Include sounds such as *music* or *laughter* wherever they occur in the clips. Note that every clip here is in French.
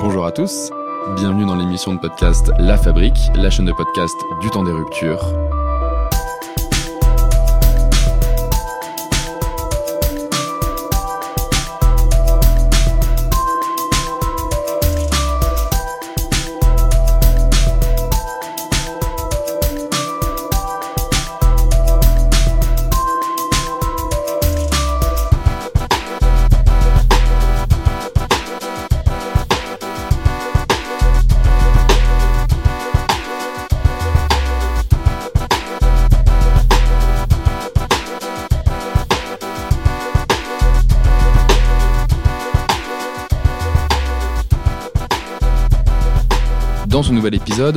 Bonjour à tous, bienvenue dans l'émission de podcast La Fabrique, la chaîne de podcast du temps des ruptures.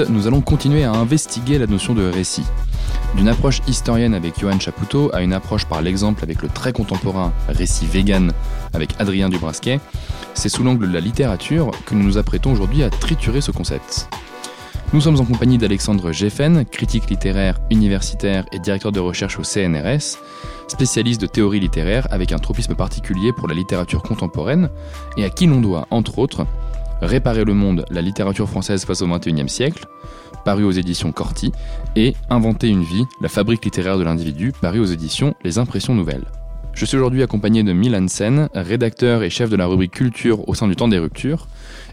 Nous allons continuer à investiguer la notion de récit. D'une approche historienne avec Johan Chapoutot à une approche par l'exemple avec le très contemporain récit vegan avec Adrien Dubrasquet, c'est sous l'angle de la littérature que nous nous apprêtons aujourd'hui à triturer ce concept. Nous sommes en compagnie d'Alexandre Geffen, critique littéraire, universitaire et directeur de recherche au CNRS, spécialiste de théorie littéraire avec un tropisme particulier pour la littérature contemporaine, et à qui l'on doit, entre autres, Réparer le monde, la littérature française face au XXIe siècle, paru aux éditions Corti, et Inventer une vie, la fabrique littéraire de l'individu, paru aux éditions Les Impressions Nouvelles. Je suis aujourd'hui accompagné de Milan Sen, rédacteur et chef de la rubrique Culture au sein du Temps des Ruptures,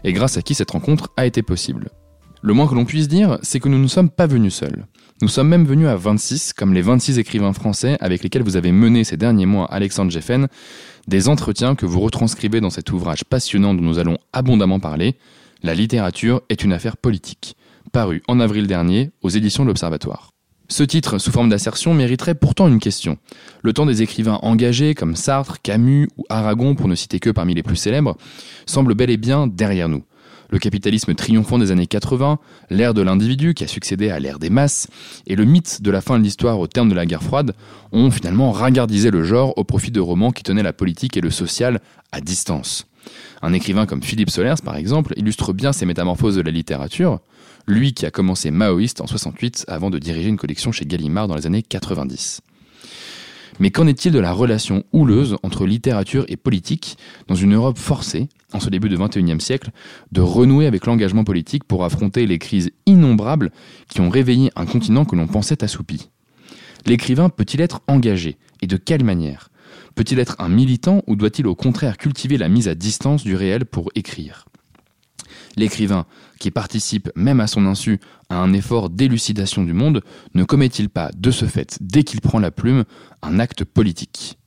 et grâce à qui cette rencontre a été possible. Le moins que l'on puisse dire, c'est que nous ne sommes pas venus seuls. Nous sommes même venus à 26, comme les 26 écrivains français avec lesquels vous avez mené ces derniers mois Alexandre Geffen, des entretiens que vous retranscrivez dans cet ouvrage passionnant dont nous allons abondamment parler, La littérature est une affaire politique, paru en avril dernier aux éditions de l'Observatoire. Ce titre, sous forme d'assertion, mériterait pourtant une question. Le temps des écrivains engagés comme Sartre, Camus ou Aragon, pour ne citer que parmi les plus célèbres, semble bel et bien derrière nous le capitalisme triomphant des années 80, l'ère de l'individu qui a succédé à l'ère des masses, et le mythe de la fin de l'histoire au terme de la guerre froide ont finalement ringardisé le genre au profit de romans qui tenaient la politique et le social à distance. Un écrivain comme Philippe Solers, par exemple, illustre bien ces métamorphoses de la littérature, lui qui a commencé maoïste en 68 avant de diriger une collection chez Gallimard dans les années 90. Mais qu'en est-il de la relation houleuse entre littérature et politique dans une Europe forcée, en ce début du XXIe siècle, de renouer avec l'engagement politique pour affronter les crises innombrables qui ont réveillé un continent que l'on pensait assoupi? L'écrivain peut-il être engagé Et de quelle manière? Peut-il être un militant ou doit-il au contraire cultiver la mise à distance du réel pour écrire? L'écrivain, qui participe même à son insu à un effort d'élucidation du monde, ne commet-il pas, de ce fait, dès qu'il prend la plume, un acte politique?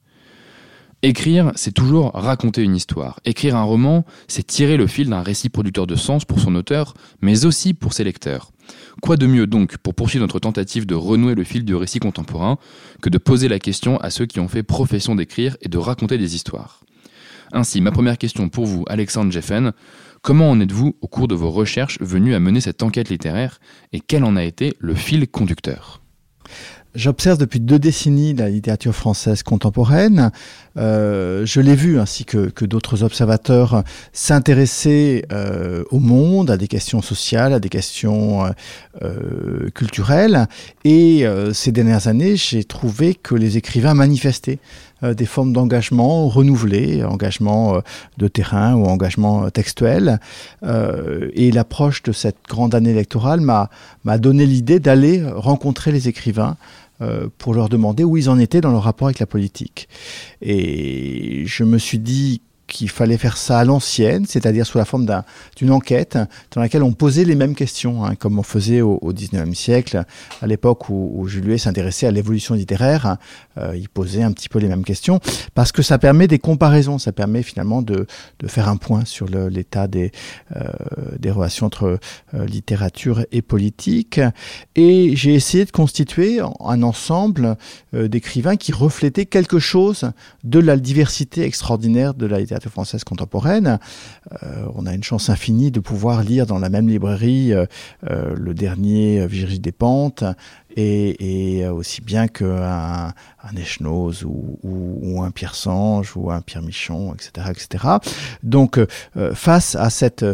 Écrire, c'est toujours raconter une histoire. Écrire un roman, c'est tirer le fil d'un récit producteur de sens pour son auteur, mais aussi pour ses lecteurs. Quoi de mieux donc pour poursuivre notre tentative de renouer le fil du récit contemporain que de poser la question à ceux qui ont fait profession d'écrire et de raconter des histoires? Ainsi, ma première question pour vous, Alexandre Jeffen, Comment en êtes-vous, au cours de vos recherches, venu à mener cette enquête littéraire et quel en a été le fil conducteur? J'observe depuis deux décennies la littérature française contemporaine. Euh, je l'ai vu, ainsi que, d'autres observateurs, s'intéresser euh, au monde, à des questions sociales, à des questions euh, culturelles. Et ces dernières années, j'ai trouvé que les écrivains manifestaient des formes d'engagement renouvelées, engagement euh, de terrain ou engagement textuel. et l'approche de cette grande année électorale m'a donné l'idée d'aller rencontrer les écrivains euh, pour leur demander où ils en étaient dans leur rapport avec la politique. Et je me suis dit qu'il fallait faire ça à l'ancienne, c'est-à-dire sous la forme d'une enquête dans laquelle on posait les mêmes questions, hein, comme on faisait au, au 19e siècle, à l'époque où, où Juliet s'intéressait à l'évolution littéraire, hein, euh, il posait un petit peu les mêmes questions, parce que ça permet des comparaisons, ça permet finalement de, faire un point sur l'état des, euh, des relations entre euh, littérature et politique. Et j'ai essayé de constituer un ensemble d'écrivains qui reflétaient quelque chose de la diversité extraordinaire de la littérature française contemporaine. Euh, on a une chance infinie de pouvoir lire dans la même librairie euh, euh, le dernier Virgile Despentes et, et aussi bien qu'un un ou, un Pierre Sange ou un Pierre Michon, etc. etc. Donc face à cette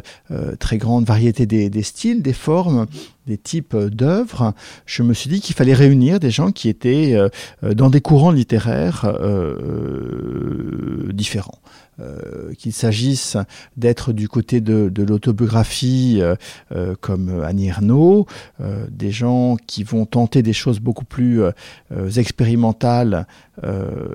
très grande variété des, des styles, des formes, des types d'œuvres, je me suis dit qu'il fallait réunir des gens qui étaient dans des courants littéraires différents. Qu'il s'agisse d'être du côté de, l'autobiographie comme Annie Ernaux, des gens qui vont tenter des choses beaucoup plus expérimentales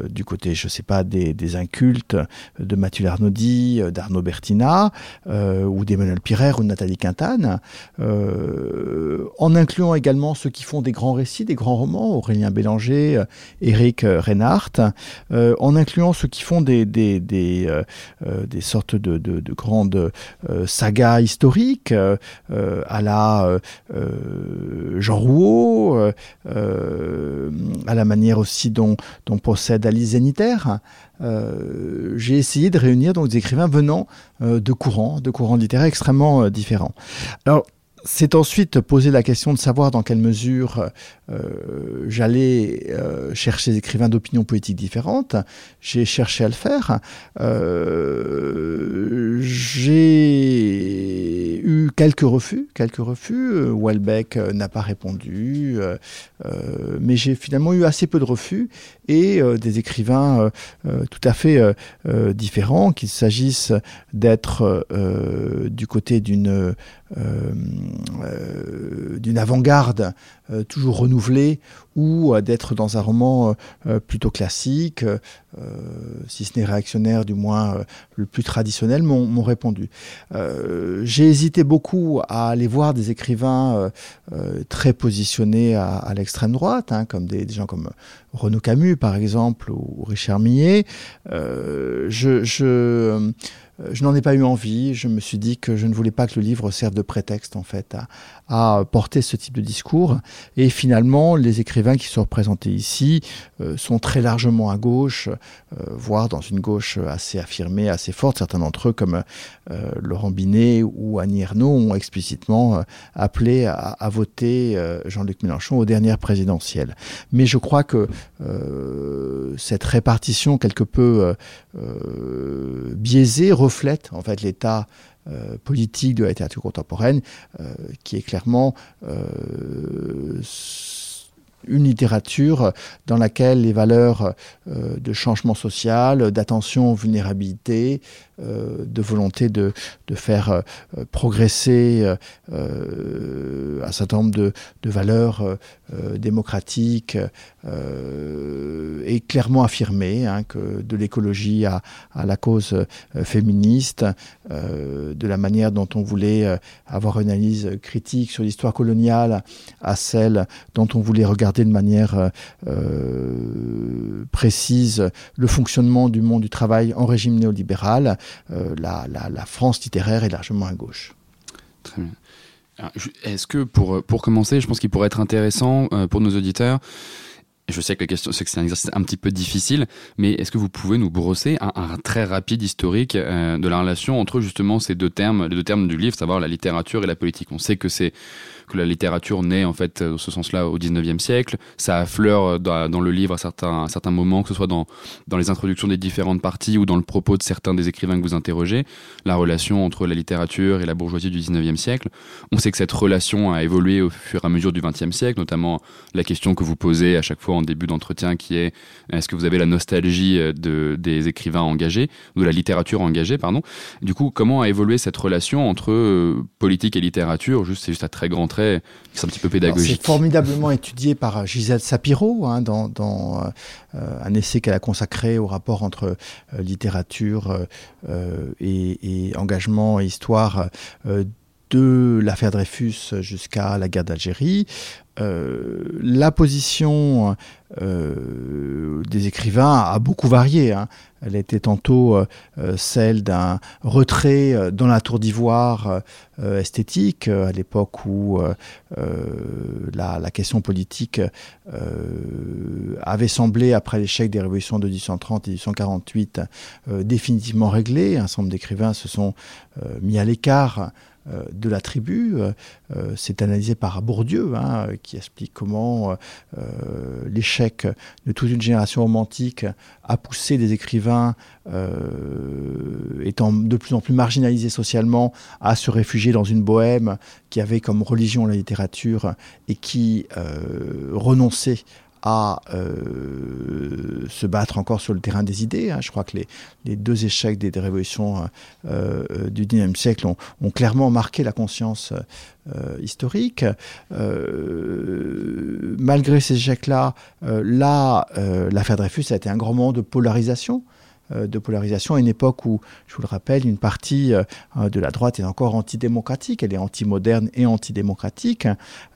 du côté, je sais pas, des, incultes de Mathieu Larnaudy, d'Arnaud Bertina, ou d'Emmanuel Pirer ou de Nathalie Quintane, en incluant également ceux qui font des grands récits, des grands romans, Aurélien Bélanger, Éric Reinhardt, en incluant ceux qui font des, des sortes de, de, de grandes sagas historiques, à la Jean Rouault, à la manière aussi dont, possède Alice Zénitaire. Euh, j'ai essayé de réunir donc des écrivains venant euh, de courants, de courants littéraires extrêmement euh, différents. Alors, c'est ensuite poser la question de savoir dans quelle mesure euh, j'allais euh, chercher des écrivains d'opinions politiques différentes. J'ai cherché à le faire. Euh, j'ai eu quelques refus, quelques refus. Welbeck n'a pas répondu, mais j'ai finalement eu assez peu de refus et des écrivains tout à fait différents, qu'il s'agisse d'être du côté d'une d'une avant-garde toujours renouvelée ou d'être dans un roman euh, plutôt classique, euh, si ce n'est réactionnaire, du moins euh, le plus traditionnel, m'ont répondu. J'ai hésité beaucoup à aller voir des écrivains très positionnés à, l'extrême droite, hein, comme des, gens comme Renaud Camus, par exemple, ou Richard Millet. je, euh, je n'en ai pas eu envie. Je me suis dit que je ne voulais pas que le livre serve de prétexte en fait à, à porter ce type de discours. Et finalement, les écrivains qui sont représentés ici euh, sont très largement à gauche, euh, voire dans une gauche assez affirmée, assez forte. Certains d'entre eux, comme euh, Laurent Binet ou Annie Ernaux, ont explicitement appelé à, à voter Jean-Luc Mélenchon aux dernières présidentielles. Mais je crois que cette répartition quelque peu biaisée reflète en fait l'état euh, politique de la littérature contemporaine, euh, qui est clairement euh, une littérature dans laquelle les valeurs de changement social, d'attention aux vulnérabilités, de volonté de, faire progresser un certain nombre de, valeurs démocratiques est clairement affirmé, hein, de l'écologie à, la cause euh, féministe, euh, de la manière dont on voulait euh, avoir une analyse critique sur l'histoire coloniale à celle dont on voulait regarder de manière précise le fonctionnement du monde du travail en régime néolibéral, la, la, France littéraire est largement à gauche. Très bien. Est-ce que pour, pour commencer, je pense qu'il pourrait être intéressant pour nos auditeurs je sais que la question, c'est un exercice un petit peu difficile, mais est-ce que vous pouvez nous brosser un, très rapide historique euh, de la relation entre justement ces deux termes, les deux termes du livre, savoir la littérature et la politique? On sait que c'est que la littérature naît en fait dans ce sens-là au 19e siècle. Ça affleure dans, dans le livre à certains, à certains moments, que ce soit dans, dans les introductions des différentes parties ou dans le propos de certains des écrivains que vous interrogez, la relation entre la littérature et la bourgeoisie du 19e siècle. On sait que cette relation a évolué au fur et à mesure du 20e siècle, notamment la question que vous posez à chaque fois en début d'entretien qui est est-ce que vous avez la nostalgie euh, de, des écrivains engagés, de la littérature engagée, pardon. Du coup, comment a évolué cette relation entre euh, politique et littérature? C'est juste à très grand c'est un petit peu pédagogique. C'est formidablement étudié par euh, Gisèle Sapiro hein, dans, dans euh, un essai qu'elle a consacré au rapport entre euh, littérature et, et, engagement et histoire de l'affaire Dreyfus jusqu'à la guerre d'Algérie. Euh, la position euh, des écrivains a beaucoup varié. Hein. Elle était tantôt euh, celle d'un retrait dans la tour d'ivoire esthétique, à l'époque où la, la, question politique avait semblé, après l'échec des révolutions de 1830 et 1848, définitivement réglée. Un certain nombre d'écrivains se sont mis à l'écart de la tribu. Euh, euh, c'est analysé par Bourdieu, hein, qui explique comment l'échec de toute une génération romantique a poussé des écrivains étant de plus en plus marginalisés socialement à se réfugier dans une bohème qui avait comme religion la littérature et qui renonçait à se battre encore sur le terrain des idées. Hein. Je crois que les, deux échecs des, révolutions du XIXe siècle ont, ont, clairement marqué la conscience historique. malgré ces échecs-là, là, l'affaire Dreyfus a été un grand moment de polarisation. Euh, de polarisation à une époque où, je vous le rappelle, une partie euh, de la droite est encore antidémocratique, elle est anti-moderne et antidémocratique,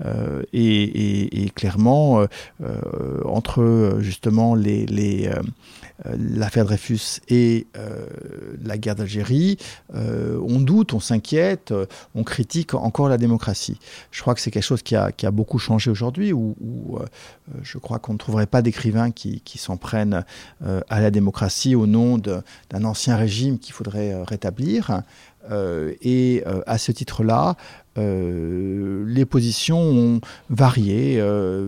euh, et, clairement, entre justement les l'affaire Dreyfus et la guerre d'Algérie, on doute, on s'inquiète, on critique encore la démocratie. Je crois que c'est quelque chose qui a, beaucoup changé aujourd'hui, où, je crois qu'on ne trouverait pas d'écrivains qui, s'en prennent à la démocratie au nom d'un ancien régime qu'il faudrait euh, rétablir. Euh, et euh, à ce titre-là, les positions ont varié.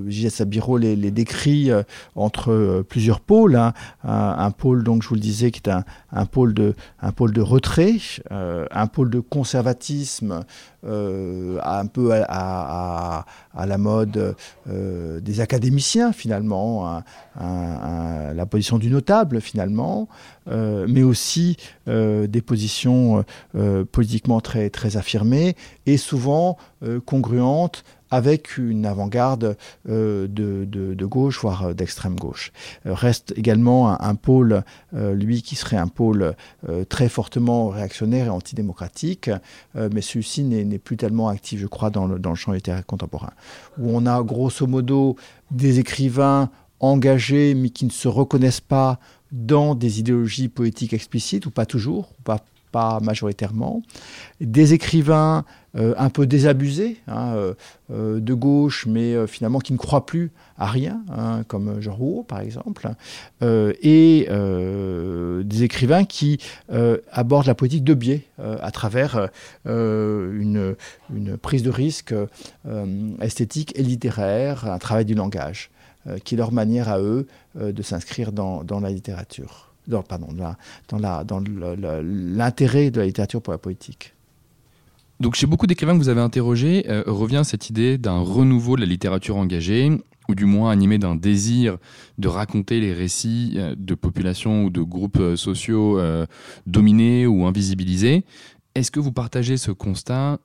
J.S. Sabiro les, décrit entre plusieurs pôles. Hein. Un, pôle, donc je vous le disais, qui est un, pôle, de, un pôle de retrait, un pôle de conservatisme un peu à, la mode des académiciens finalement, la position du notable finalement, euh, mais aussi euh, des positions euh, politiquement très, très affirmées et souvent congruentes avec une avant-garde de, de, gauche, voire d'extrême gauche. reste également un, pôle, lui, qui serait un pôle très fortement réactionnaire et antidémocratique, mais celui-ci n'est plus tellement actif, je crois, dans le, dans le champ littéraire contemporain, où on a grosso modo des écrivains engagés, mais qui ne se reconnaissent pas dans des idéologies poétiques explicites, ou pas toujours, ou pas, pas majoritairement, des écrivains euh, un peu désabusés, hein, euh, euh, de gauche, mais finalement qui ne croient plus à rien, hein, comme Jean Rouault par exemple, et des écrivains qui abordent la politique de biais à travers une, prise de risque esthétique et littéraire, un travail du langage. Qui est leur manière à eux de s'inscrire dans, la littérature, dans, pardon, dans l'intérêt de la littérature pour la politique. Donc chez beaucoup d'écrivains que vous avez interrogés, euh, revient cette idée d'un renouveau de la littérature engagée, ou du moins animée d'un désir de raconter les récits de populations ou de groupes sociaux dominés ou invisibilisés. Est-ce que vous partagez ce constat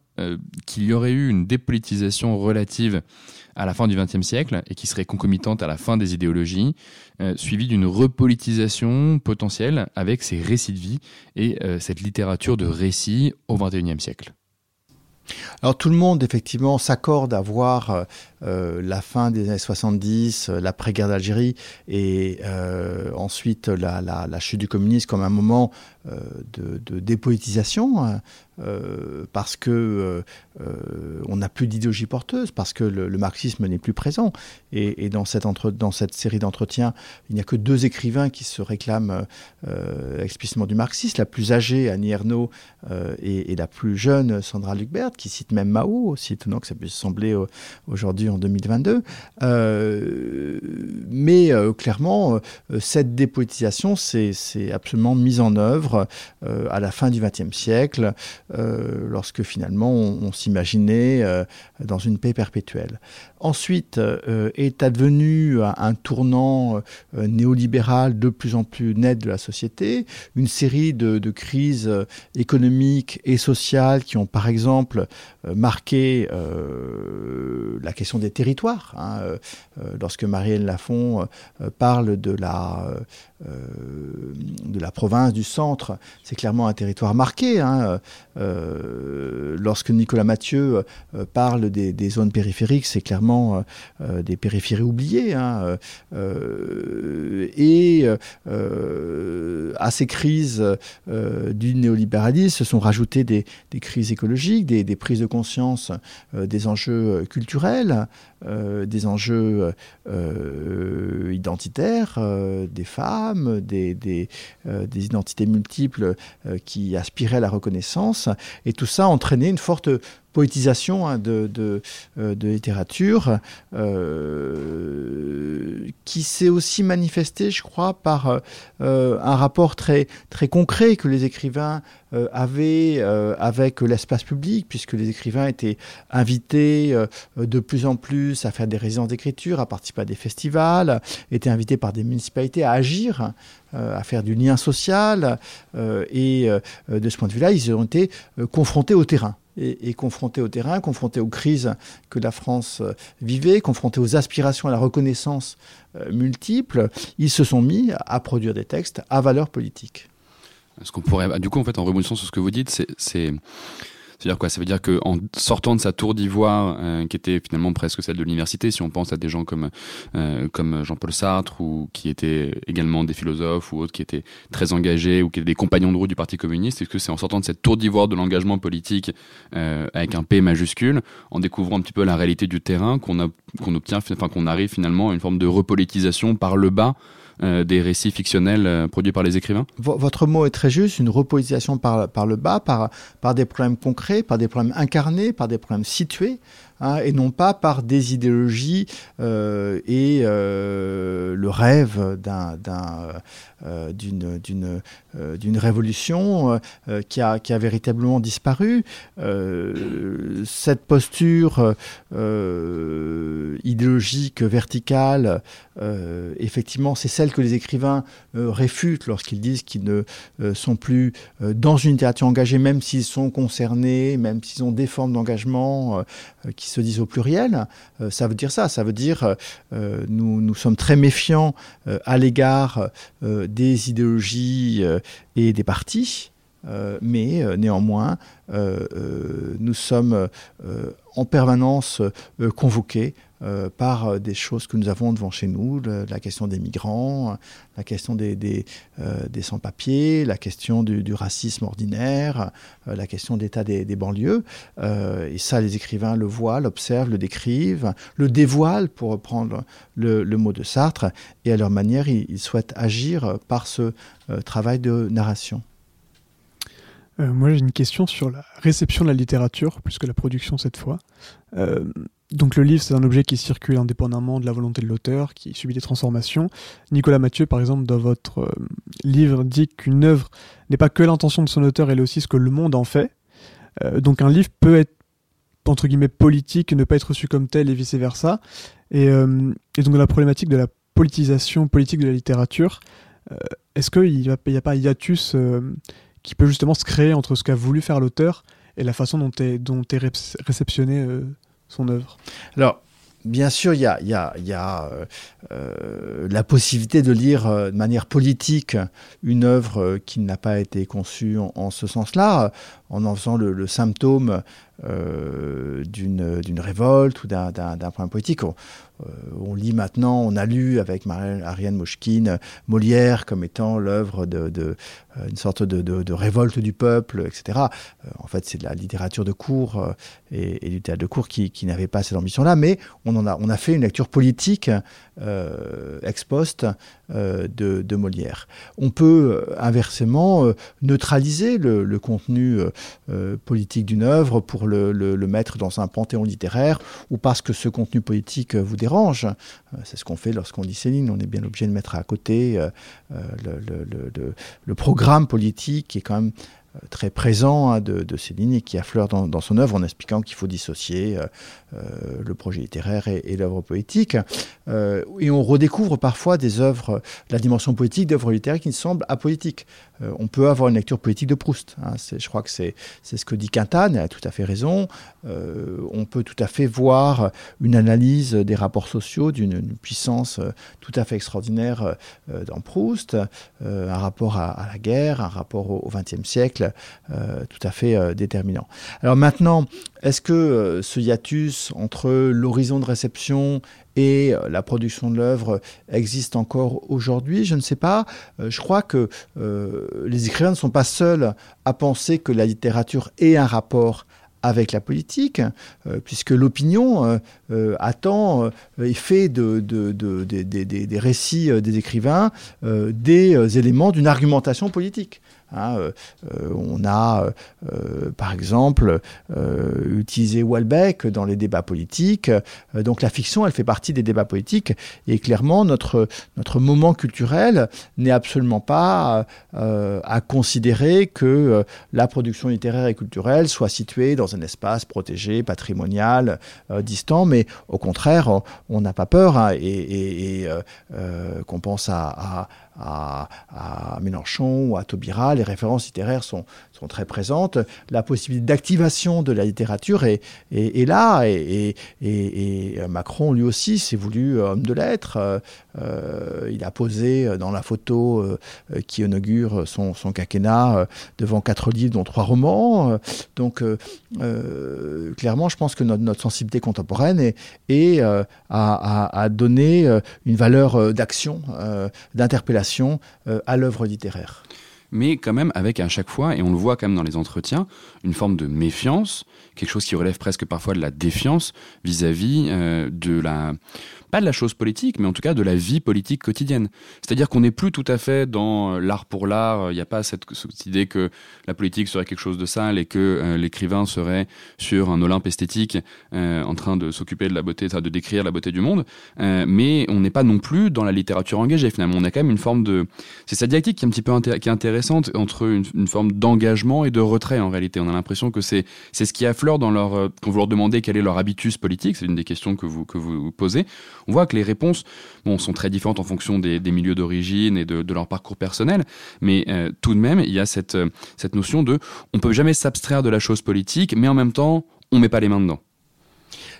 qu'il y aurait eu une dépolitisation relative à la fin du XXe siècle et qui serait concomitante à la fin des idéologies, euh, suivie d'une repolitisation potentielle avec ces récits de vie et euh, cette littérature de récits au XXIe siècle. Alors tout le monde effectivement s'accorde à voir euh, la fin des années 70, l'après-guerre d'Algérie et ensuite la, chute du communisme comme un moment de, de, dépolitisation. Hein. Euh, parce que euh, euh, on n'a plus d'idéologie porteuse, parce que le, marxisme n'est plus présent. Et, dans, cette entre, dans cette série d'entretiens, il n'y a que deux écrivains qui se réclament explicitement du marxisme, la plus âgée, Annie Ernaux, et, la plus jeune, Sandra Lucbert, qui cite même Mao, aussi étonnant que ça puisse sembler aujourd'hui en 2022. mais clairement, cette dépolitisation, c'est absolument mise en œuvre à la fin du XXe siècle. Euh, lorsque finalement on, s'imaginait euh, dans une paix perpétuelle. Ensuite euh, est advenu un, tournant néolibéral de plus en plus net de la société, une série de, crises économiques et sociales qui ont par exemple marqué la question des territoires. Hein, lorsque Marielle Lafont parle de la, de la province du centre, c'est clairement un territoire marqué. Hein, euh, lorsque Nicolas Mathieu euh, parle des, zones périphériques, c'est clairement euh, des périphéries oubliées. Hein, et à ces crises du néolibéralisme se sont rajoutées des, crises écologiques, des, prises de conscience des enjeux culturels, des enjeux identitaires, des femmes, des, des identités multiples qui aspiraient à la reconnaissance. Et tout ça a entraîné une forte poétisation hein, de, de, littérature qui s'est aussi manifestée, je crois, par un rapport très, très concret que les écrivains avaient avec l'espace public, puisque les écrivains étaient invités de plus en plus à faire des résidences d'écriture, à participer à des festivals, étaient invités par des municipalités à agir euh, à faire du lien social. Euh, et euh, de ce point de vue-là, ils ont été confrontés au terrain. Et, confrontés au terrain, confrontés aux crises que la France vivait, confrontés aux aspirations à la reconnaissance multiples, ils se sont mis à produire des textes à valeur politique. Ce qu'on pourrait, du coup, en fait, en rebondissant sur ce que vous dites, c'est c'est-à-dire quoi? Ça veut dire qu'en sortant de sa tour d'ivoire, euh, qui était finalement presque celle de l'université, si on pense à des gens comme, euh, comme Jean-Paul Sartre, ou qui étaient également des philosophes, ou autres qui étaient très engagés, ou qui étaient des compagnons de route du Parti communiste, est-ce que c'est en sortant de cette tour d'ivoire de l'engagement politique euh, avec un P majuscule, en découvrant un petit peu la réalité du terrain, qu'on qu'on obtient, enfin qu'on arrive finalement à une forme de repolitisation par le bas des récits fictionnels euh, produits par les écrivains Votre mot est très juste, une reposition par, par le bas, par, par des problèmes concrets, par des problèmes incarnés, par des problèmes situés. Hein, et non pas par des idéologies euh, et euh, le rêve euh, d'une, d'une révolution qui, a, qui a véritablement disparu. cette posture idéologique verticale, effectivement, c'est celle que les écrivains réfutent lorsqu'ils disent qu'ils ne sont plus dans une littérature engagée, même s'ils sont concernés, même s'ils ont des formes d'engagement qui se disent au pluriel, euh, ça veut dire ça. Ça veut dire euh, nous, nous sommes très méfiants euh, à l'égard des idéologies et des partis. Mais néanmoins, nous sommes en permanence convoqués euh, par euh, des choses que nous avons devant chez nous, la question des migrants, la question des, euh, sans-papiers, la question du, racisme ordinaire, la question d'état des, des, banlieues. et ça, les écrivains le voient, l'observent, le décrivent, le dévoilent, pour reprendre le mot de Sartre, et à leur manière, ils, souhaitent agir par ce travail de narration. Moi, j'ai une question sur la réception de la littérature, plus que la production cette fois. Donc le livre, c'est un objet qui circule indépendamment de la volonté de l'auteur, qui subit des transformations. Nicolas Mathieu, par exemple, dans votre euh, livre, dit qu'une œuvre n'est pas que l'intention de son auteur, elle est aussi ce que le monde en fait. Euh, donc un livre peut être, entre guillemets, politique, ne pas être reçu comme tel et vice-versa. Et, euh, donc la problématique de la politisation politique de la littérature, est-ce qu'il n'y a, pas hiatus qui peut justement se créer entre ce qu'a voulu faire l'auteur et la façon dont est, dont réceptionné son œuvre. Alors, bien sûr, il y a, y a, y a euh, euh, la possibilité de lire euh, de manière politique une œuvre qui n'a pas été conçue en, ce sens-là, en en faisant le, symptôme d'une révolte ou d'un point politique. Euh, on lit maintenant, on a lu avec Ariane Moshkin Molière comme étant l'œuvre de, euh, sorte de, révolte du peuple, etc. Euh, en fait, c'est de la littérature de cours et, du théâtre de cours qui, n'avait pas cette ambition-là, mais on a, fait une lecture politique ex post de, Molière. On peut inversement neutraliser le, contenu politique d'une œuvre pour le, mettre dans un panthéon littéraire ou parce que ce contenu politique vous dérange. Euh, c'est ce qu'on fait lorsqu'on dit Céline. On est bien obligé de mettre à côté euh, euh, le, programme politique qui est quand même très présent hein, de, Céline et qui affleure dans, dans son œuvre en expliquant qu'il faut dissocier le projet littéraire et, l'œuvre poétique. Et on redécouvre parfois des œuvres, la dimension poétique d'œuvres littéraires qui semblent apolitiques. Euh, on peut avoir une lecture politique de Proust. Hein. je crois que c'est ce que dit Quintane, elle a tout à fait raison. Euh, on peut tout à fait voir une analyse des rapports sociaux d'une puissance euh, tout à fait extraordinaire dans Proust, un rapport à, la guerre, un rapport au XXe siècle tout à fait déterminant. Alors maintenant, est-ce que ce hiatus entre l'horizon de réception et euh, la production de l'œuvre existe encore aujourd'hui, je ne sais pas. Euh, je crois que euh, les écrivains ne sont pas seuls à penser que la littérature ait un rapport avec la politique, puisque l'opinion attend et fait de, des récits des écrivains des éléments d'une argumentation politique. Hein, on a, par exemple, utilisé Walbeck dans les débats politiques. donc la fiction, elle fait partie des débats politiques. Et clairement, notre, notre moment culturel n'est absolument pas à considérer que la production littéraire et culturelle soit située dans un espace protégé, patrimonial, distant, mais au contraire, on n'a pas peur hein, et, qu'on pense à, Mélenchon ou à Taubira, les références littéraires sont, sont très présentes. La possibilité d'activation de la littérature est, est, là, et, Macron, lui aussi, s'est voulu homme de lettres. Euh, il a posé dans la photo euh, qui inaugure son, son quinquennat euh, devant quatre livres, dont trois romans. Donc, clairement, je pense que notre, notre sensibilité contemporaine est, est à, donner une valeur d'action, d'interpellation euh, à l'œuvre littéraire. Mais quand même avec à chaque fois, et on le voit quand même dans les entretiens, une forme de méfiance, quelque chose qui relève presque parfois de la défiance vis-à-vis euh, de la pas de la chose politique, mais en tout cas de la vie politique quotidienne. C'est-à-dire qu'on n'est plus tout à fait dans euh, l'art pour l'art. Il n'y a pas cette, idée que la politique serait quelque chose de sale et que euh, l'écrivain serait sur un Olympe esthétique en train de s'occuper de la beauté, de décrire la beauté du monde. mais on n'est pas non plus dans la littérature engagée. Finalement, on a quand même une forme de. C'est cette dialectique qui est un petit peu qui est intéressante entre une, forme d'engagement et de retrait. En réalité, on a l'impression que c'est ce qui affleure quand vous leur demandez quel est leur habitus politique. C'est une des questions que vous que vous posez on voit que les réponses bon, sont très différentes en fonction des, milieux d'origine et de, leur parcours personnel, mais euh, tout de même, il y a cette, euh, cette notion de on peut jamais s'abstraire de la chose politique, mais en même temps, on met pas les mains dedans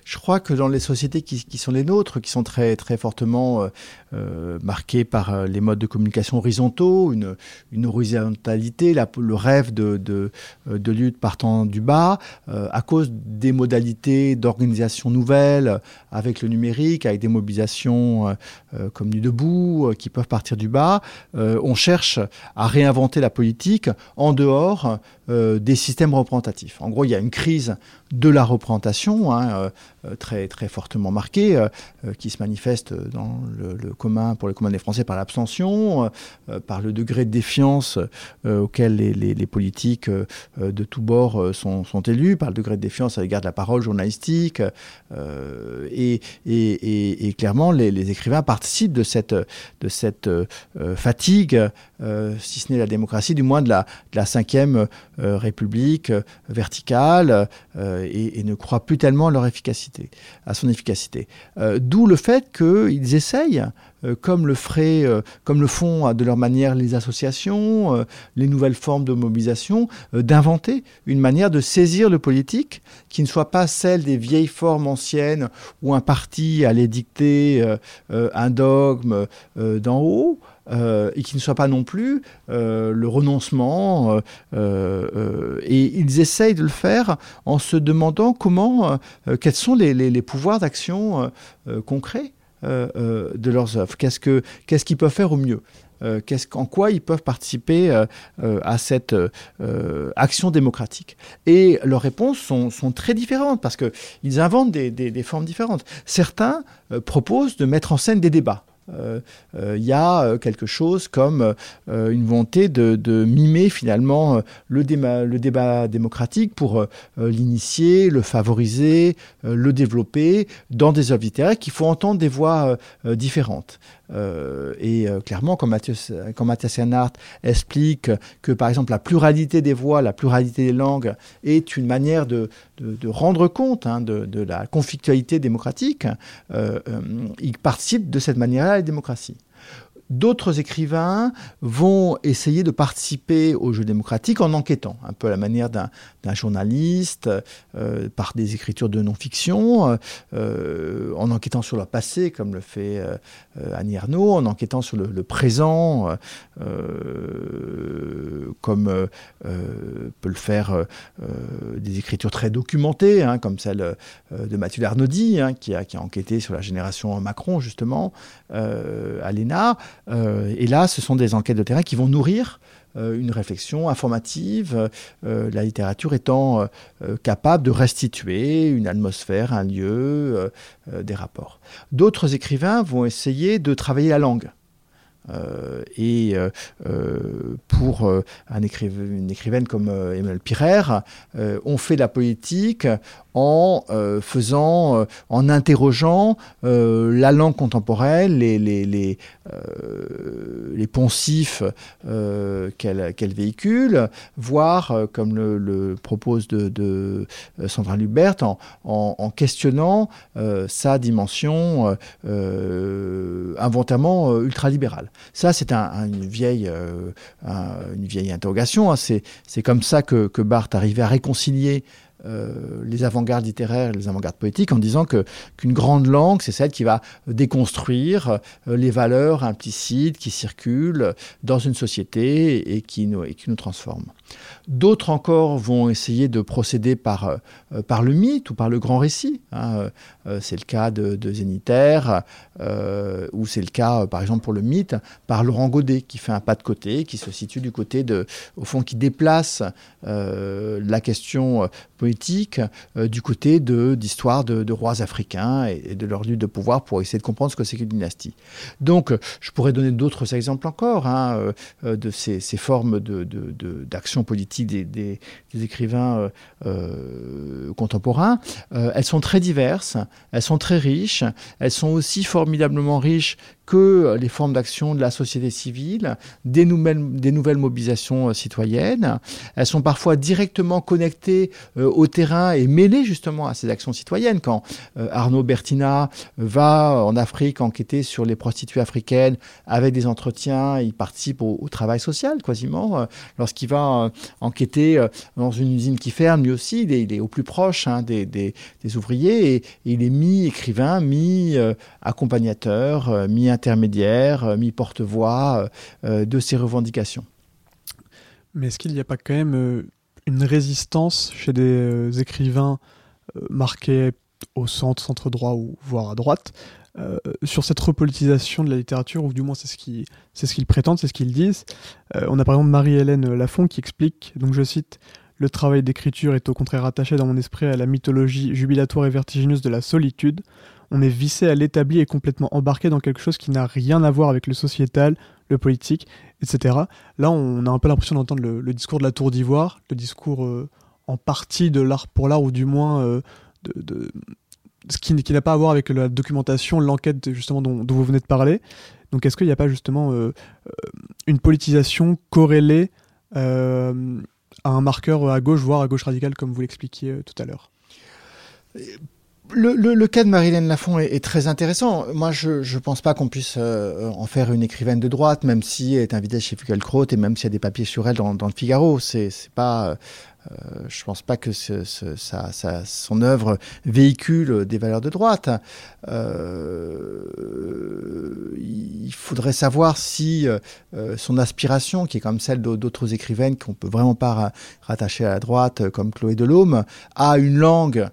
je crois que dans les sociétés qui, qui, sont les nôtres, qui sont très, très fortement euh, euh marquées par euh, les modes de communication horizontaux, une, une horizontalité, la, le rêve de, de, euh, de, lutte partant du bas, euh, à cause des modalités d'organisation nouvelles, avec le numérique, avec des mobilisations euh, comme du debout, qui peuvent partir du bas, on cherche à réinventer la politique en dehors des systèmes représentatifs. En gros, il y a une crise de la représentation, hein, euh, très, très fortement marqué, euh, euh, qui se manifeste dans le, commun, pour le commun des Français par l'abstention, par le degré de défiance auquel les, politiques de tous bords sont, élus, par le degré de défiance à l'égard de la parole journalistique. Et, clairement, les, écrivains participent de cette, fatigue, si ce n'est la démocratie, du moins de la cinquième République verticale, et, et ne croient plus tellement à leur efficacité à son efficacité. Euh, d'où le fait qu'ils essayent, euh, comme le euh, comme le font de leur manière les associations, les nouvelles formes de mobilisation, d'inventer une manière de saisir le politique qui ne soit pas celle des vieilles formes anciennes où un parti allait dicter un dogme d'en haut. Euh, et qui ne soit pas non plus euh, le renoncement. Euh, et ils essayent de le faire en se demandant comment, quels sont les, les pouvoirs d'action concrets de leurs œuvres. Qu'est-ce qu'ils qu'est-ce qu'ils peuvent faire au mieux euh, en quoi ils peuvent participer à cette action démocratique. Et leurs réponses sont, sont très différentes parce qu'ils inventent des, des, formes différentes. Certains proposent de mettre en scène des débats. Il euh, euh, y a euh, quelque chose comme une volonté de, mimer finalement le, débat, le débat démocratique pour l'initier, le favoriser, le développer dans des œuvres littéraires qu'il faut entendre des voix différentes. Euh, et euh, clairement, Mathias, comme Mathias explique que, par exemple, la pluralité des voix, la pluralité des langues est une manière de, rendre compte hein, de, la conflictualité démocratique, euh, il participe de cette manière-là à la démocratie. D'autres écrivains vont essayer de participer au jeu démocratique en enquêtant, un peu à la manière d'un journaliste, euh, par des écritures de non-fiction, euh, en enquêtant sur leur passé, comme le fait euh, Annie Arnaud, en enquêtant sur le, présent, comme peut le faire des écritures très documentées, hein, comme celle de Mathieu Arnaudy, hein, qui, a, qui, a, enquêté sur la génération Macron, justement, à l'ENA. Euh, et là, ce sont des enquêtes de terrain qui vont nourrir euh, une réflexion informative, euh, la littérature étant capable de restituer une atmosphère, un lieu, des rapports. D'autres écrivains vont essayer de travailler la langue. et pour un une écrivaine comme Emmanuel Pirer, on fait de la politique en faisant, en interrogeant la langue contemporaine, les, les, poncifs qu'elle véhicule, voire, comme le, propose de, Sandra Lubert, en, questionnant sa dimension euh, euh, involontairement ultralibérale. Ça, c'est une, vieille, une vieille interrogation. Hein. C'est comme ça que, que Barthes arrivait à réconcilier euh, les avant-gardes littéraires et les avant-gardes poétiques en disant que qu'une grande langue, c'est celle qui va déconstruire euh, les valeurs implicites qui circulent dans une société et qui nous, et qui nous transforment. D'autres encore vont essayer de procéder par, euh, par le mythe ou par le grand récit. Hein. c'est le cas de, de ou c'est le cas, par exemple, pour le mythe, par Laurent Godet, qui fait un pas de côté, qui se situe du côté de, au fond, qui déplace la question politique euh, du côté d'histoire de, de, rois africains et, de leur lutte de pouvoir pour essayer de comprendre ce que c'est qu'une dynastie. Donc, je pourrais donner d'autres exemples encore hein, euh, de ces, formes d'action de, politique des écrivains euh, contemporains. elles sont très diverses, elles sont très riches, elles sont aussi formidablement riches que les formes d'action de la société civile, des nouvelles, mobilisations citoyennes. Elles sont parfois directement connectées au terrain et mêlées justement à ces actions citoyennes. Quand Arnaud Bertina va en Afrique enquêter sur les prostituées africaines avec des entretiens, il participe au, travail social quasiment. Lorsqu'il va enquêter dans une usine qui ferme, lui aussi, il est, au plus proche hein, des, des, ouvriers et, il est mi-écrivain, mi-accompagnateur, mi intermédiaire, euh, mi-porte-voix euh, euh, de ces revendications. Mais est-ce qu'il n'y a pas quand même une résistance chez des écrivains marqués au centre, centre droit ou voire à droite sur cette repolitisation de la littérature, ou du moins c'est ce qu'ils ce prétendent, c'est ce qu'ils disent. on a par exemple Marie-Hélène Lafont qui explique, donc je cite, Le travail d'écriture est au contraire attaché dans mon esprit à la mythologie jubilatoire et vertigineuse de la solitude on est vissé à l'établi et complètement embarqué dans quelque chose qui n'a rien à voir avec le sociétal, le politique, etc. Là, on a un peu l'impression d'entendre le, discours de la Tour d'Ivoire, le discours euh, en partie de l'art pour l'art, ou du moins euh, de, ce qui, n'a pas à voir avec la documentation, l'enquête justement dont, vous venez de parler. Donc est-ce qu'il n'y a pas justement euh, une politisation corrélée à un marqueur à gauche, voire à gauche radicale, comme vous l'expliquiez tout à l'heure? Le, cas de Marilène Lafont est, très intéressant. Moi, je ne pense pas qu'on puisse euh, en faire une écrivaine de droite, même si elle est invitée chez Fugelkraut et même s'il y a des papiers sur elle dans, le Figaro. C'est pas. Euh, je pense pas que son œuvre véhicule des valeurs de droite. Euh, il faudrait savoir si son aspiration, qui est comme celle d'autres écrivaines qu'on peut vraiment pas rattacher à la droite, comme Chloé Delhomme, a une langue euh,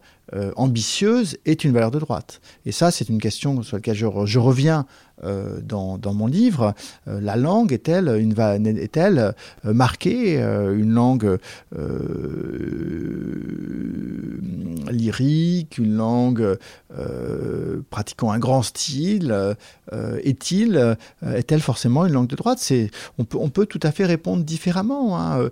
ambitieuse est une valeur de droite. Et ça, c'est une question sur laquelle je, je reviens euh, dans, mon livre, euh, la langue est-elle une est-elle euh, marquée une langue lyrique, une langue pratiquant un grand style Est-il est-elle forcément une langue de droite? C'est on peut on peut tout à fait répondre différemment hein.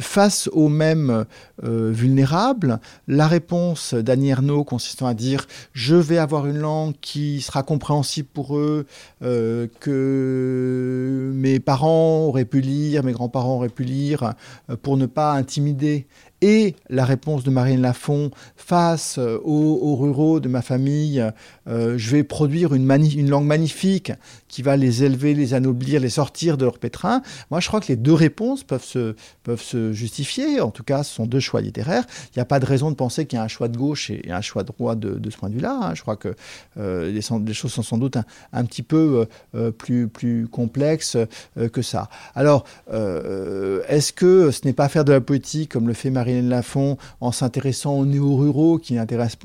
face aux mêmes vulnérables. La réponse d'Annie Ernaux consistant à dire je vais avoir une langue qui sera compréhensible pour eux euh, que mes parents auraient pu lire, mes grands-parents auraient pu lire, euh, pour ne pas intimider et la réponse de Marine Lafont face euh, aux, ruraux de ma famille, euh, je vais produire une, langue magnifique qui va les élever, les anoblir, les sortir de leur pétrin. Moi, je crois que les deux réponses peuvent se, peuvent se justifier. En tout cas, ce sont deux choix littéraires. Il n'y a pas de raison de penser qu'il y a un choix de gauche et un choix de droite de, ce point de vue-là. Hein. Je crois que euh, les, choses sont sans doute un, petit peu plus, plus complexes que ça. Alors, est-ce que ce n'est pas faire de la politique comme le fait Marine Marine Lafont en s'intéressant aux néo-ruraux qui n'intéressent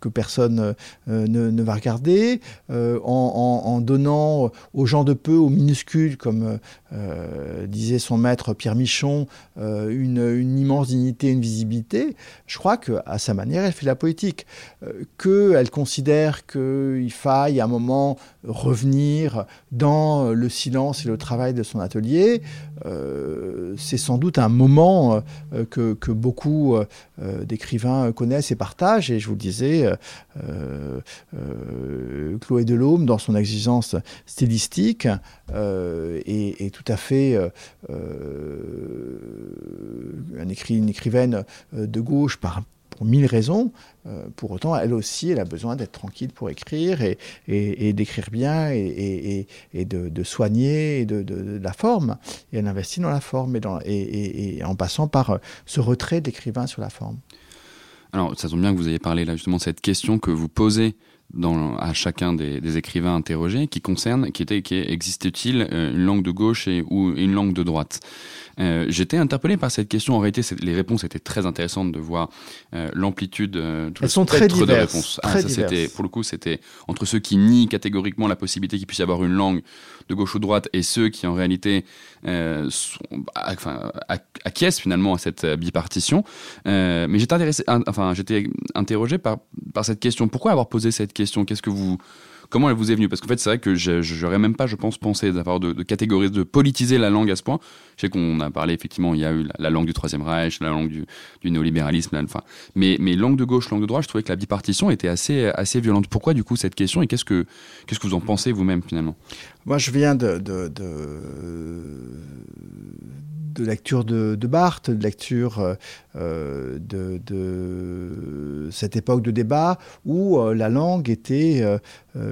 que personne ne, va regarder, en, donnant aux gens de peu, aux minuscules, comme disait son maître Pierre Michon, une, immense dignité, une visibilité. Je crois qu'à sa manière, elle fait la politique. Qu'elle considère qu'il faille à un moment revenir dans le silence et le travail de son atelier, c'est sans doute un moment que, que beaucoup euh, d'écrivains connaissent et partagent. Et je vous le disais, euh, euh, Chloé Delhomme, dans son exigence stylistique, est, tout à fait un une écrivaine de gauche par pour mille raisons. pour autant, elle aussi, elle a besoin d'être tranquille pour écrire et, et, d'écrire bien et, et de, soigner de, de, la forme. Et elle investit dans la forme et, et, en passant par ce retrait d'écrivain sur la forme. Alors, ça tombe bien que vous ayez parlé là justement de cette question que vous posez dans, à chacun des, écrivains interrogés, qui concerne, qui était, qui existe-t-il euh, une langue de gauche et, ou une langue de droite? Euh, J'étais interpellé par cette question. En réalité, les réponses étaient très intéressantes de voir euh, l'amplitude, euh, Elles sont très diverses, de réponses. Ah, ça, c'était, pour le coup, c'était entre ceux qui nient catégoriquement la possibilité qu'il puisse y avoir une langue de gauche ou de droite et ceux qui en réalité sont, enfin, acquiescent finalement à cette bipartition. mais j'étais intéressé, enfin, j'étais interrogé par, par cette question. Pourquoi avoir posé cette question Qu'est-ce que vous Comment elle vous est venue? Parce qu'en fait, c'est vrai que j'aurais même pas, je pense, pensé d'avoir de, catégoriser, de politiser la langue à ce point. Je sais qu'on a parlé, effectivement, il y a eu la, langue du Troisième Reich, la langue du, néolibéralisme, enfin. Mais, mais langue de gauche, langue de droite, je trouvais que la bipartition était assez, assez violente. Pourquoi, du coup, cette question? Et qu'est-ce que, qu'est-ce que vous en pensez vous-même, finalement? Moi, je viens de, lecture de, Barthes, de lecture euh, euh, de, cette époque de débat où euh, la langue était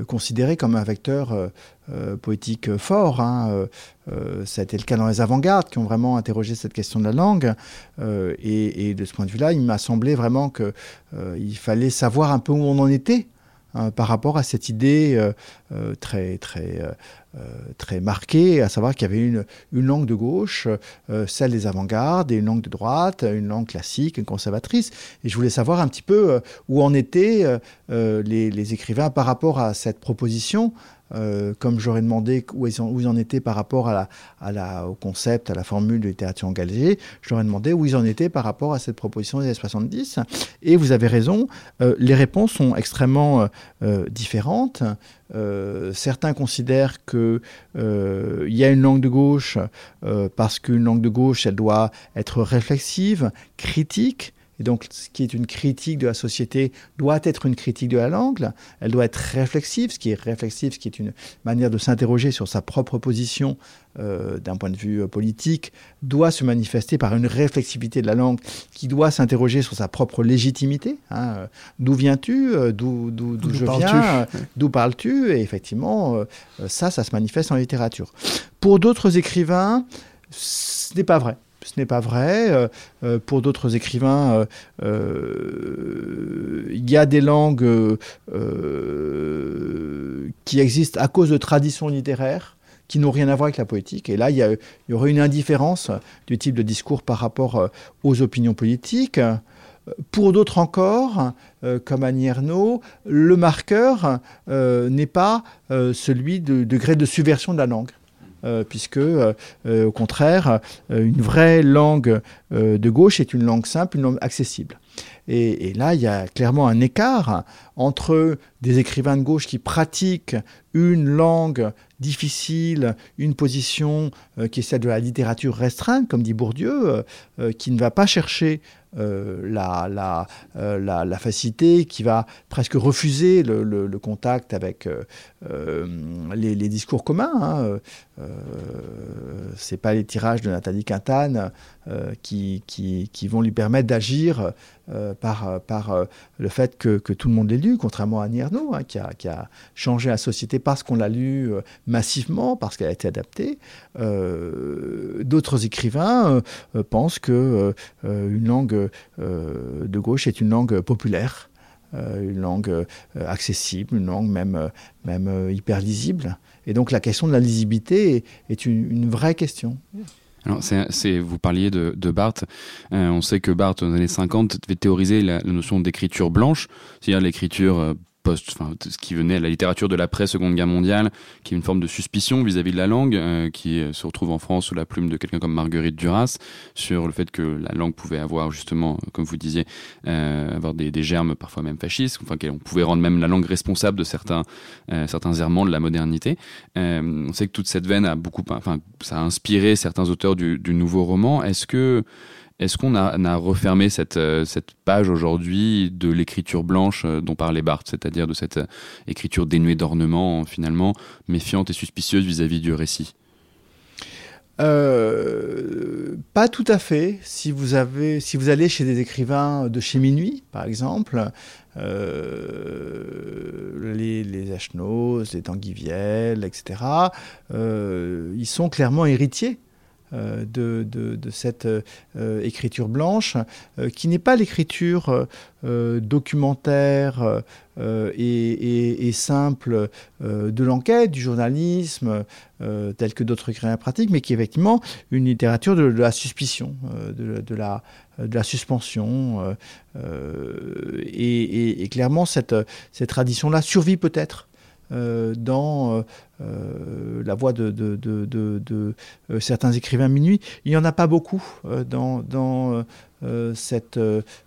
considérée comme un vecteur poétique fort. Hein. ça a été le cas dans les avant-gardes qui ont vraiment interrogé cette question de la langue. Et, de ce point de vue-là, il m'a semblé vraiment qu'il fallait savoir un peu où on en était. Hein, par rapport à cette idée euh, euh, très, très, euh, très marquée, à savoir qu'il y avait une, une langue de gauche, celle des avant-gardes, et une langue de droite, une langue classique, une conservatrice. Et je voulais savoir un petit peu où en étaient les, les, écrivains par rapport à cette proposition. Euh, comme j'aurais demandé où ils, en, étaient par rapport au concept, à la formule de littérature engagée, j'aurais demandé où ils en étaient par rapport à cette proposition des années 70. Et vous avez raison, euh, les réponses sont extrêmement euh, différentes. certains considèrent qu'il y a une langue de gauche parce qu'une langue de gauche, elle doit être réflexive, critique, et donc, ce qui est une critique de la société doit être une critique de la langue. Elle doit être réflexive, ce qui est réflexif, ce qui est une manière de s'interroger sur sa propre position euh, d'un point de vue euh, politique, doit se manifester par une réflexivité de la langue qui doit s'interroger sur sa propre légitimité. Hein. Euh, d'où viens-tu D'où je viens D'où parles-tu? Et effectivement, ça, ça se manifeste en littérature. Pour d'autres écrivains, ce n'est pas vrai ce n'est pas vrai. Euh, euh, pour d'autres écrivains, euh, il y a des langues qui existent à cause de traditions littéraires qui n'ont rien à voir avec la poétique. Et là, il y, aurait une indifférence du type de discours par rapport aux opinions politiques. Pour d'autres encore, comme Annie Ernaux, le marqueur n'est pas celui de degré de subversion de la langue. Euh, puisque, euh, euh, au contraire, une vraie langue de gauche est une langue simple, une langue accessible. Et, là, il y a clairement un écart entre des écrivains de gauche qui pratiquent une langue difficile, une position qui est celle de la littérature restreinte, comme dit Bourdieu, qui ne va pas chercher euh, la, euh, la, la, facilité, qui va presque refuser le, contact avec euh, les, discours communs. Hein. c'est pas les tirages de Nathalie Quintane qui, qui, qui, vont lui permettre d'agir par, par le fait que, que, tout le monde l'ait lu, contrairement à Annie Ernaux, hein, qui, a, qui, a, changé la société parce qu'on l'a lu massivement, parce qu'elle a été adaptée. D'autres écrivains pensent que une langue euh, de gauche est une langue populaire, euh, une langue euh, accessible, une langue même, même hyper lisible. Et donc la question de la lisibilité est, une, vraie question. Alors, c'est, vous parliez de, de Barthes. on sait que Barthes, dans les années 50, avait théorisé la notion d'écriture blanche, c'est-à-dire l'écriture enfin, ce qui venait à la littérature de l'après-seconde guerre mondiale, qui est une forme de suspicion vis-à-vis de la langue, euh, qui se retrouve en France sous la plume de quelqu'un comme Marguerite Duras, sur le fait que la langue pouvait avoir justement, comme vous disiez, euh, avoir des, germes parfois même fascistes, enfin qu'on pouvait rendre même la langue responsable de certains, euh, certains errements de la modernité. on sait que toute cette veine a beaucoup, enfin, ça a inspiré certains auteurs du nouveau roman. Est-ce que est-ce qu'on a, refermé cette, euh, cette page aujourd'hui de l'écriture blanche euh, dont parlait Barthes, c'est-à-dire de cette euh, écriture dénuée d'ornement, finalement méfiante et suspicieuse vis-à-vis du récit? Pas tout à fait. Si vous, allez chez des écrivains de chez Minuit, par exemple, les, les Ashnos, les Tanguy etc., ils sont clairement héritiers euh, de, cette euh, écriture blanche, euh, qui n'est pas l'écriture documentaire et, simple de l'enquête, du journalisme, tel que d'autres écrivains pratiquent, mais qui est effectivement une littérature de, la suspicion, de, la, suspension. Et, et, clairement, cette, cette tradition-là survit peut-être dans euh, euh, la voix de, de, certains écrivains minuit. Il n'y en a pas beaucoup dans, dans cet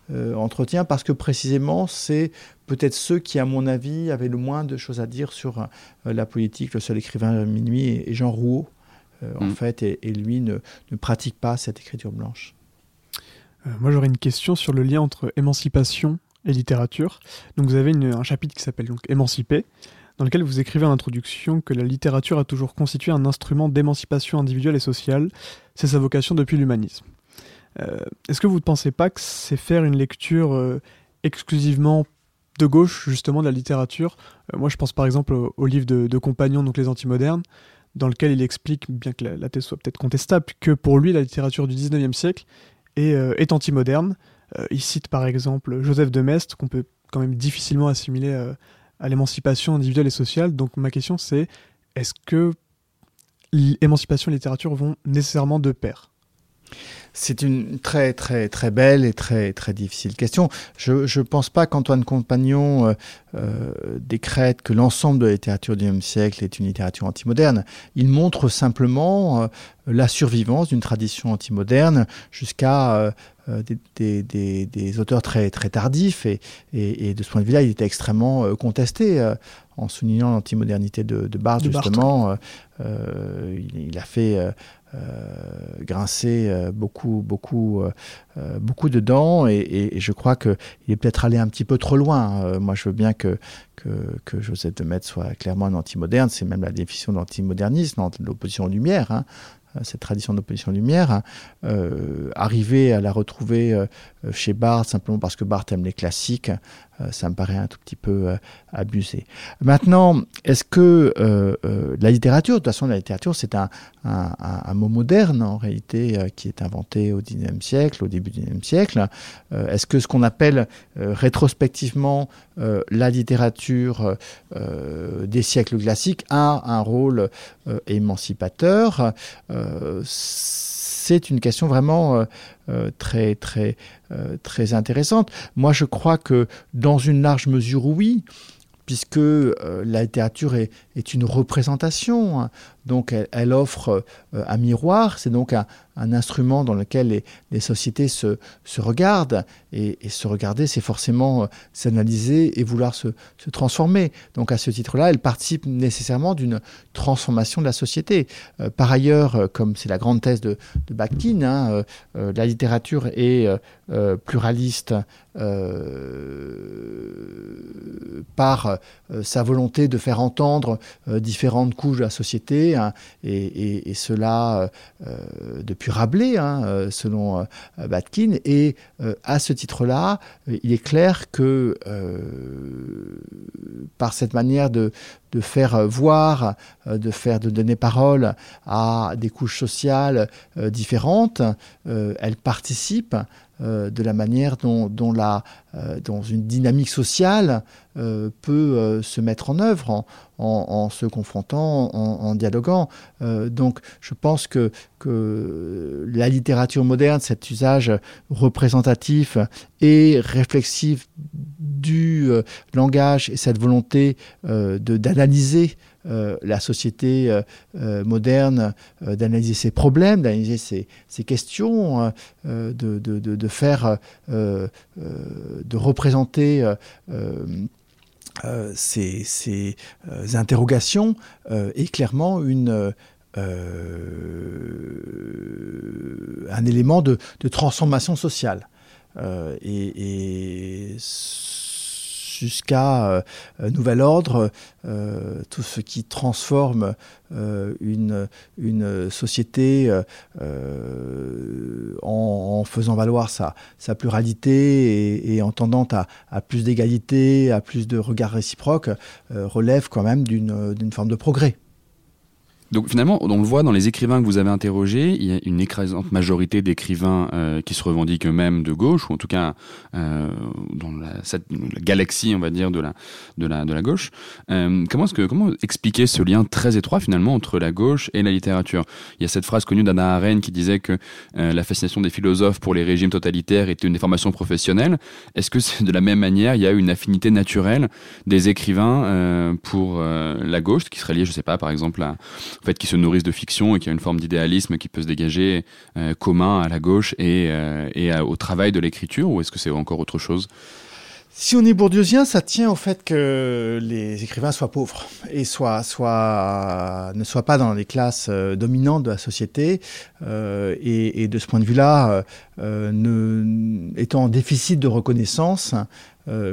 entretien parce que précisément c'est peut-être ceux qui, à mon avis, avaient le moins de choses à dire sur la politique. Le seul écrivain minuit est Jean Rouault, en mm. fait, et, lui ne, ne, pratique pas cette écriture blanche. moi, j'aurais une question sur le lien entre émancipation et littérature. Donc, vous avez un chapitre qui s'appelle donc Émancipé dans lequel vous écrivez en introduction que la littérature a toujours constitué un instrument d'émancipation individuelle et sociale. C'est sa vocation depuis l'humanisme. Euh, est-ce que vous ne pensez pas que c'est faire une lecture euh, exclusivement de gauche, justement, de la littérature? Euh, Moi, je pense par exemple au, livre de, Compagnon, donc Les Antimodernes, dans lequel il explique, bien que la, thèse soit peut-être contestable, que pour lui, la littérature du 19e siècle est, est antimoderne. il cite par exemple Joseph de Maistre, qu'on peut quand même difficilement assimiler à l'émancipation individuelle et sociale. Donc ma question c'est, est-ce que l'émancipation et littérature vont nécessairement de pair? C'est une très très très belle et très très difficile question. Je ne pense pas qu'Antoine Compagnon euh, euh, décrète que l'ensemble de la littérature du XIXe siècle est une littérature antimoderne. Il montre simplement euh, la survivance d'une tradition antimoderne jusqu'à des, des, des, auteurs très très tardifs et, et, de ce point de vue-là, il était extrêmement contesté en soulignant l'antimodernité de, de Barthes, justement. il, il, a fait euh, grincer euh, beaucoup, beaucoup, euh, beaucoup dedans et, je crois qu'il est peut-être allé un petit peu trop loin. moi, je veux bien que, que, que Joseph de Metz soit clairement un anti-moderne, c'est même la définition d'antimodernisme, l'opposition aux Lumières. Hein. Euh, cette tradition d'opposition lumière, euh, arriver à la retrouver euh, chez Barthes simplement parce que Barthes aime les classiques, ça me paraît un tout petit peu abusé. Maintenant, est-ce que la littérature, de toute façon la littérature c'est un, un, mot moderne en réalité qui est inventé au XIXe siècle, au début du XIXe siècle, est-ce que ce qu'on appelle rétrospectivement la littérature des siècles classiques a un rôle émancipateur? Euh, c'est une question vraiment euh, euh, très très très intéressante. Moi, je crois que dans une large mesure, oui, puisque la littérature est, est une représentation. Donc elle, offre euh, un miroir, c'est donc un, instrument dans lequel les, sociétés se, se regardent. Et, se regarder, c'est forcément euh, s'analyser et vouloir se, transformer. Donc à ce titre-là, elle participe nécessairement d'une transformation de la société. Euh, par ailleurs, comme c'est la grande thèse de, de Bakhtin, hein, la littérature est pluraliste par sa volonté de faire entendre différentes couches de la société, hein, et, cela euh, euh, depuis Rabelais, hein, selon Batkin. Et à ce titre-là, il est clair que par cette manière de, de faire voir, de faire de donner parole à des couches sociales différentes. elle participe de la manière dont, la, dont une dynamique sociale peut se mettre en œuvre en, se confrontant, en, dialoguant. donc je pense que, que la littérature moderne, cet usage représentatif et réflexif du euh, langage et cette volonté euh, d'analyser euh, la société moderne, d'analyser ses problèmes, d'analyser ses, questions, de, faire, de représenter ces, interrogations est clairement un élément de, transformation sociale. Jusqu'à euh, nouvel ordre, euh, tout ce qui transforme euh, une, société en, faisant valoir sa, pluralité et, en tendant à, à plus d'égalité, à plus de regards réciproques, relève quand même d'une forme de progrès. Donc finalement, on le voit dans les écrivains que vous avez interrogés, il y a une écrasante majorité d'écrivains euh, qui se revendiquent eux-mêmes de gauche, ou en tout cas euh, dans la, cette, la, galaxie, on va dire, de la, de la, de la gauche. Euh, comment, que, comment expliquer ce lien très étroit finalement entre la gauche et la littérature? Il y a cette phrase connue d'Anna Arendt qui disait que euh, la fascination des philosophes pour les régimes totalitaires était une déformation professionnelle. Est-ce que c'est de la même manière, il y a une affinité naturelle des écrivains euh, pour la gauche, qui serait liée, je sais pas, par exemple, à en fait, qui se nourrissent de fiction et qui a une forme d'idéalisme qui peut se dégager euh, commun à la gauche et, euh, au travail de l'écriture, ou est-ce que c'est encore autre chose? Si on est bourdieusien, ça tient au fait que les écrivains soient pauvres et soient, ne soient pas dans les classes euh, dominantes de la société. Et, de ce point de vue-là, étant en déficit de reconnaissance,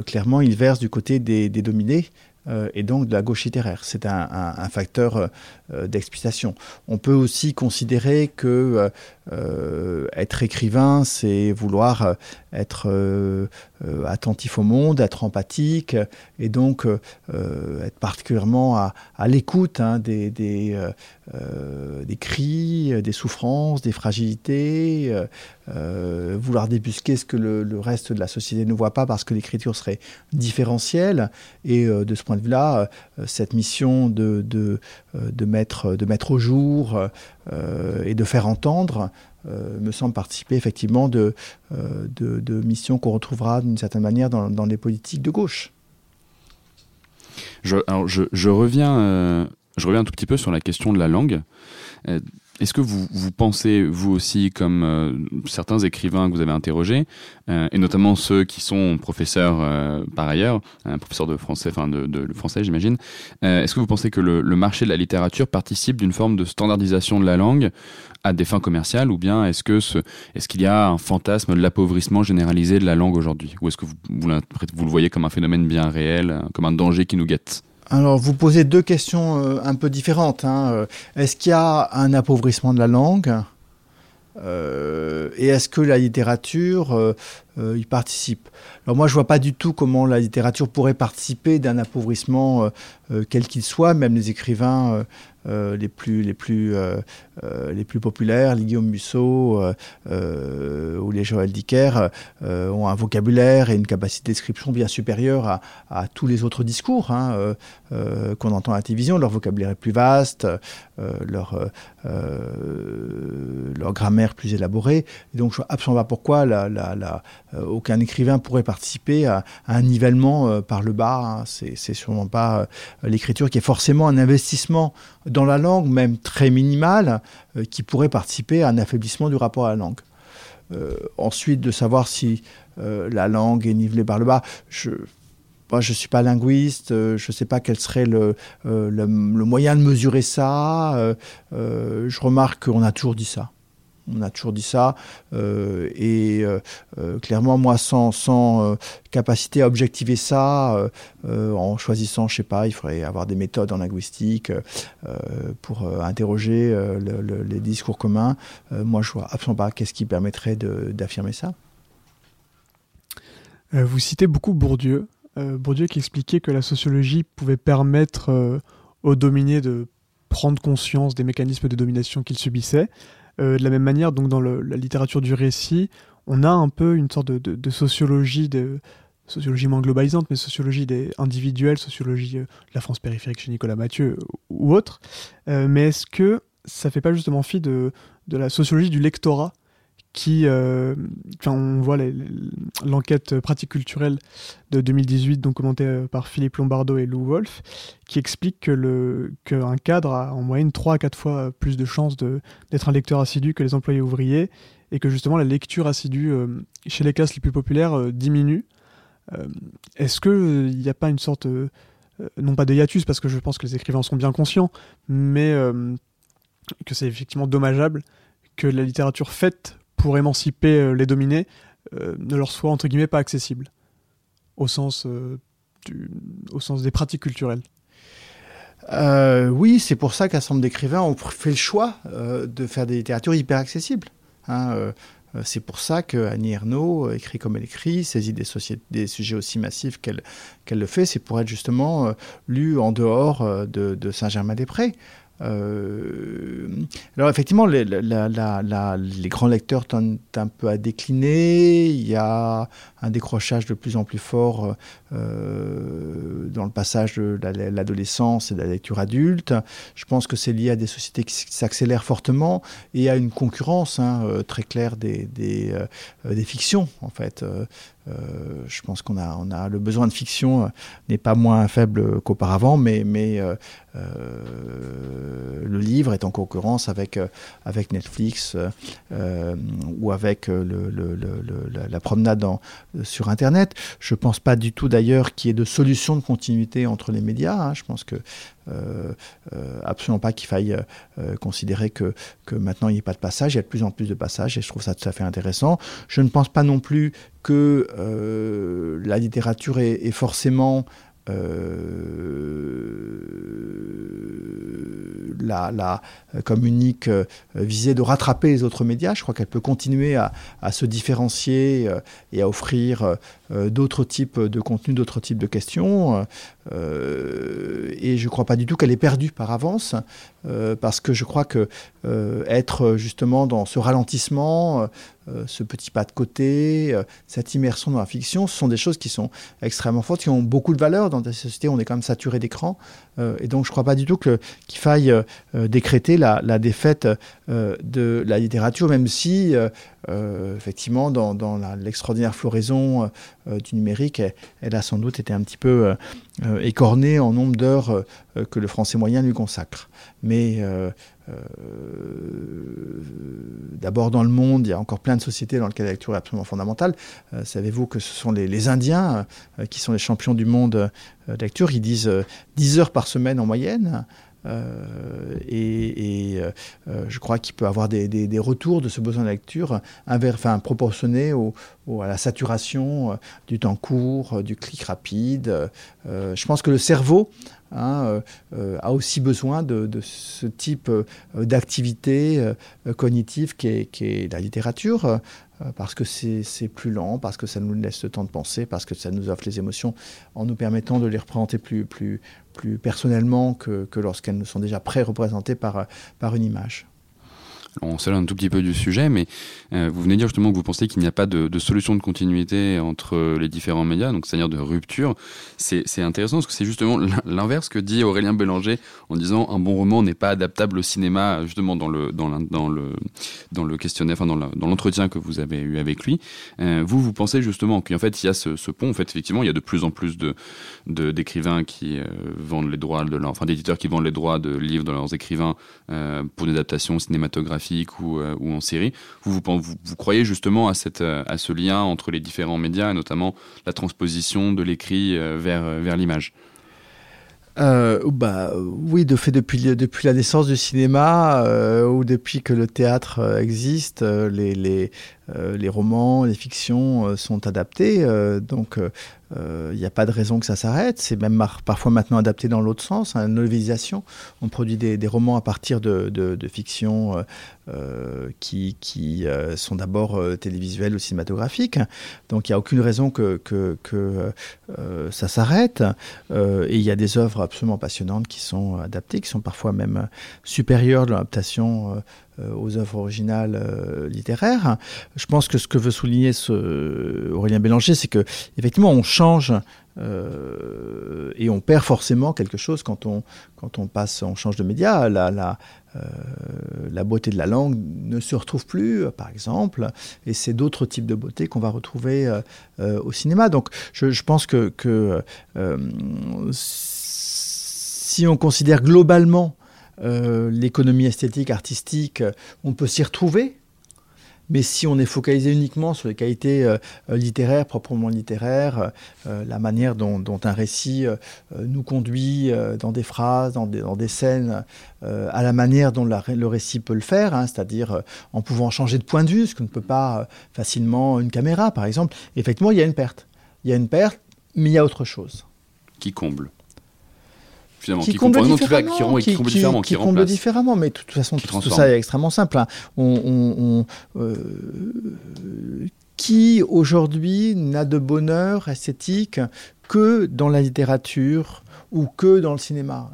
clairement, ils versent du côté des dominés. Euh, et donc de la gauche littéraire. C'est un, facteur euh, d'explication. On peut aussi considérer que euh, être écrivain, c'est vouloir être attentif au monde, être empathique, et donc être particulièrement à, l'écoute hein, des, cris, des souffrances, des fragilités, vouloir débusquer ce que le, reste de la société ne voit pas parce que l'écriture serait différentielle. Et de ce point de vue-là, cette mission de, mettre au jour euh, et de faire entendre euh, me semble participer effectivement de, euh, de, missions qu'on retrouvera d'une certaine manière dans, les politiques de gauche. Je, je, je reviens, je reviens un tout petit peu sur la question de la langue. Est-ce que vous, vous pensez, vous aussi, comme euh, certains écrivains que vous avez interrogés, euh, et notamment ceux qui sont professeurs euh, par ailleurs, un professeur de français, enfin de, français, j'imagine, est-ce que vous pensez que le, marché de la littérature participe d'une forme de standardisation de la langue à des fins commerciales, ou bien est-ce est-ce qu'il y a un fantasme de l'appauvrissement généralisé de la langue aujourd'hui, ou est-ce que vous, vous le voyez comme un phénomène bien réel, comme un danger qui nous guette? Alors, vous posez deux questions euh, un peu différentes. Hein. Euh, est-ce qu'il y a un appauvrissement de la langue euh, Et est-ce que la littérature y participe? Alors moi, je vois pas du tout comment la littérature pourrait participer d'un appauvrissement quel qu'il soit. Même les écrivains les plus les plus euh, euh, les plus populaires, les Guillaume Musso ou les Joël Dicker, ont un vocabulaire et une capacité de description bien supérieure à, tous les autres discours hein, qu'on entend à la télévision. Leur vocabulaire est plus vaste, leur leur grammaire plus élaborée. Et donc je vois absolument pas pourquoi aucun écrivain pourrait participer à, un nivellement par le bas. Hein. C'est sûrement pas l'écriture qui est forcément un investissement dans la langue, même très minimale, euh, qui pourrait participer à un affaiblissement du rapport à la langue. Euh, ensuite, de savoir si euh, la langue est nivelée par le bas, je moi, je ne suis pas linguiste, je ne sais pas quel serait le, le, moyen de mesurer ça. je remarque qu'on a toujours dit ça. On a toujours dit ça. Euh, et euh, euh, clairement, moi, sans, sans capacité à objectiver ça, en choisissant, je sais pas, il faudrait avoir des méthodes en linguistique pour interroger les discours communs. moi, je vois absolument pas qu'est-ce qui permettrait d'affirmer ça. vous citez beaucoup Bourdieu. Bourdieu qui expliquait que la sociologie pouvait permettre aux dominés de prendre conscience des mécanismes de domination qu'ils subissaient. De la même manière, donc dans la littérature du récit, on a un peu une sorte de, sociologie, de sociologie moins globalisante, mais sociologie des individuels, sociologie euh, de la France périphérique chez Nicolas Mathieu ou autre. Euh, mais est-ce que ça fait pas justement fi de la sociologie du lectorat? Qui, euh, on voit l'enquête pratique culturelle de 2018, donc commentée par Philippe Lombardo et Lou Wolf, qui explique que le qu'un cadre a en moyenne 3 à 4 fois plus de chances d'être un lecteur assidu que les employés ouvriers, et que justement la lecture assidue euh, chez les classes les plus populaires euh, diminue. Euh, est-ce qu'il n'y a pas une sorte, non pas de hiatus, parce que je pense que les écrivains sont bien conscients, mais que c'est effectivement dommageable que la littérature faite pour émanciper les dominés ne leur soit entre guillemets pas accessible au sens, sens des pratiques culturelles. oui, c'est pour ça qu'un d'écrivains ont fait le choix de faire des littératures hyper accessibles. Hein, euh, euh, c'est pour ça que Annie Ernaux écrit comme elle écrit, saisit des, sujets aussi massifs qu'elle le fait. C'est pour être justement euh, lu en dehors de Saint-Germain-des-Prés. Euh, alors effectivement, les, grands lecteurs tendent un peu à décliner. Il y a un décrochage de plus en plus fort euh, dans le passage de l'adolescence et de la lecture adulte. Je pense que c'est lié à des sociétés qui s'accélèrent fortement et à une concurrence hein, euh, très claire des, des, fictions en fait. Euh, je pense qu'on a, on a le besoin de fiction euh, n'est pas moins faible qu'auparavant, mais, mais euh, le livre est en concurrence avec, avec Netflix ou avec la, promenade sur Internet. Je ne pense pas du tout d'ailleurs qu'il y ait de solution de continuité entre les médias. Hein. Je pense que absolument pas qu'il faille euh, considérer que, que maintenant il n'y ait pas de passage. Il y a de plus en plus de passages et je trouve ça tout à fait intéressant. Je ne pense pas non plus que la littérature est, forcément la, la, comme unique visée de rattraper les autres médias. Je crois qu'elle peut continuer à, à se différencier et à offrir d'autres types de contenus, d'autres types de questions. Euh, et je ne crois pas du tout qu'elle est perdue par avance, euh, parce que je crois que euh, être justement dans ce ralentissement, ce petit pas de côté, cette immersion dans la fiction, ce sont des choses qui sont extrêmement fortes, qui ont beaucoup de valeur dans des sociétés où on est quand même saturé d'écran. Et donc je ne crois pas du tout qu'il faille décréter la, défaite de la littérature, même si effectivement dans, l'extraordinaire floraison du numérique, elle, elle, a sans doute été un petit peu euh, écorné en nombre d'heures euh, que le français moyen lui consacre. Mais euh, d'abord dans le monde, il y a encore plein de sociétés dans lesquelles la lecture est absolument fondamentale. Savez-vous que ce sont les, Indiens qui sont les champions du monde de lecture? Ils disent 10 heures par semaine en moyenne. et, je crois qu'il peut avoir des, retours de ce besoin de lecture enfin, proportionnés au, à la saturation du temps court, du clic rapide, euh, je pense que le cerveau hein, euh, euh, a aussi besoin de, ce type d'activité cognitive qui est, la littérature, parce que c'est plus lent, parce que ça nous laisse le temps de penser, parce que ça nous offre les émotions en nous permettant de les représenter plus, personnellement que, que lorsqu'elles nous sont déjà pré-représentées par une image on s'éloigne un tout petit peu du sujet, mais euh, vous venez dire justement que vous pensez qu'il n'y a pas de, solution de continuité entre les différents médias, donc c'est-à-dire de rupture. C'est intéressant parce que c'est justement l'inverse que dit Aurélien Bélanger en disant un bon roman n'est pas adaptable au cinéma, justement dans le dans, dans le dans le questionnaire, enfin dans l'entretien que vous avez eu avec lui. Euh, vous vous pensez justement qu'en fait il y a ce, pont. En fait, effectivement, il y a de plus en plus de d'écrivains qui euh, vendent les droits de leur, enfin d'éditeurs qui vendent les droits de livres de leurs écrivains pour une adaptation cinématographique euh, ou, en série. Vous, croyez justement euh, à ce lien entre les différents médias, et notamment la transposition de l'écrit euh, vers, l'image? Bah oui, de fait depuis la naissance du cinéma ou depuis que le théâtre existe, les les romans, les fictions sont adaptés. donc il n'y a pas de raison que ça s'arrête. C'est même parfois maintenant adapté dans l'autre sens, hein, novélisation. On produit des, romans à partir de, de, fictions qui, qui sont d'abord télévisuelles ou cinématographiques. Donc il n'y a aucune raison que, que, que ça s'arrête. et il y a des œuvres absolument passionnantes qui sont adaptées, qui sont parfois même supérieures de l'adaptation euh, aux œuvres originales euh, littéraires. Je pense que ce que veut souligner Aurélien Bélanger, c'est que effectivement on change euh, et on perd forcément quelque chose quand on, quand on passe, on change de média. La, la, la beauté de la langue ne se retrouve plus, par exemple, et c'est d'autres types de beauté qu'on va retrouver au cinéma. Donc je, je pense que, que si on considère globalement euh, l'économie esthétique, artistique, on peut s'y retrouver. Mais si on est focalisé uniquement sur les qualités euh, littéraires, proprement littéraires, euh, la manière dont, un récit nous conduit dans des phrases, dans des, scènes, à la manière dont le récit peut le faire, hein, c'est-à-dire en pouvant changer de point de vue, ce que ne peut pas facilement une caméra, par exemple, effectivement, il y a une perte. Il y a une perte, mais il y a autre chose. Qui comble qui, comble différemment, qui, comble différemment, mais de toute façon, tout, ça est extrêmement simple. Hein. On, euh, qui aujourd'hui n'a de bonheur esthétique que dans la littérature ou que dans le cinéma.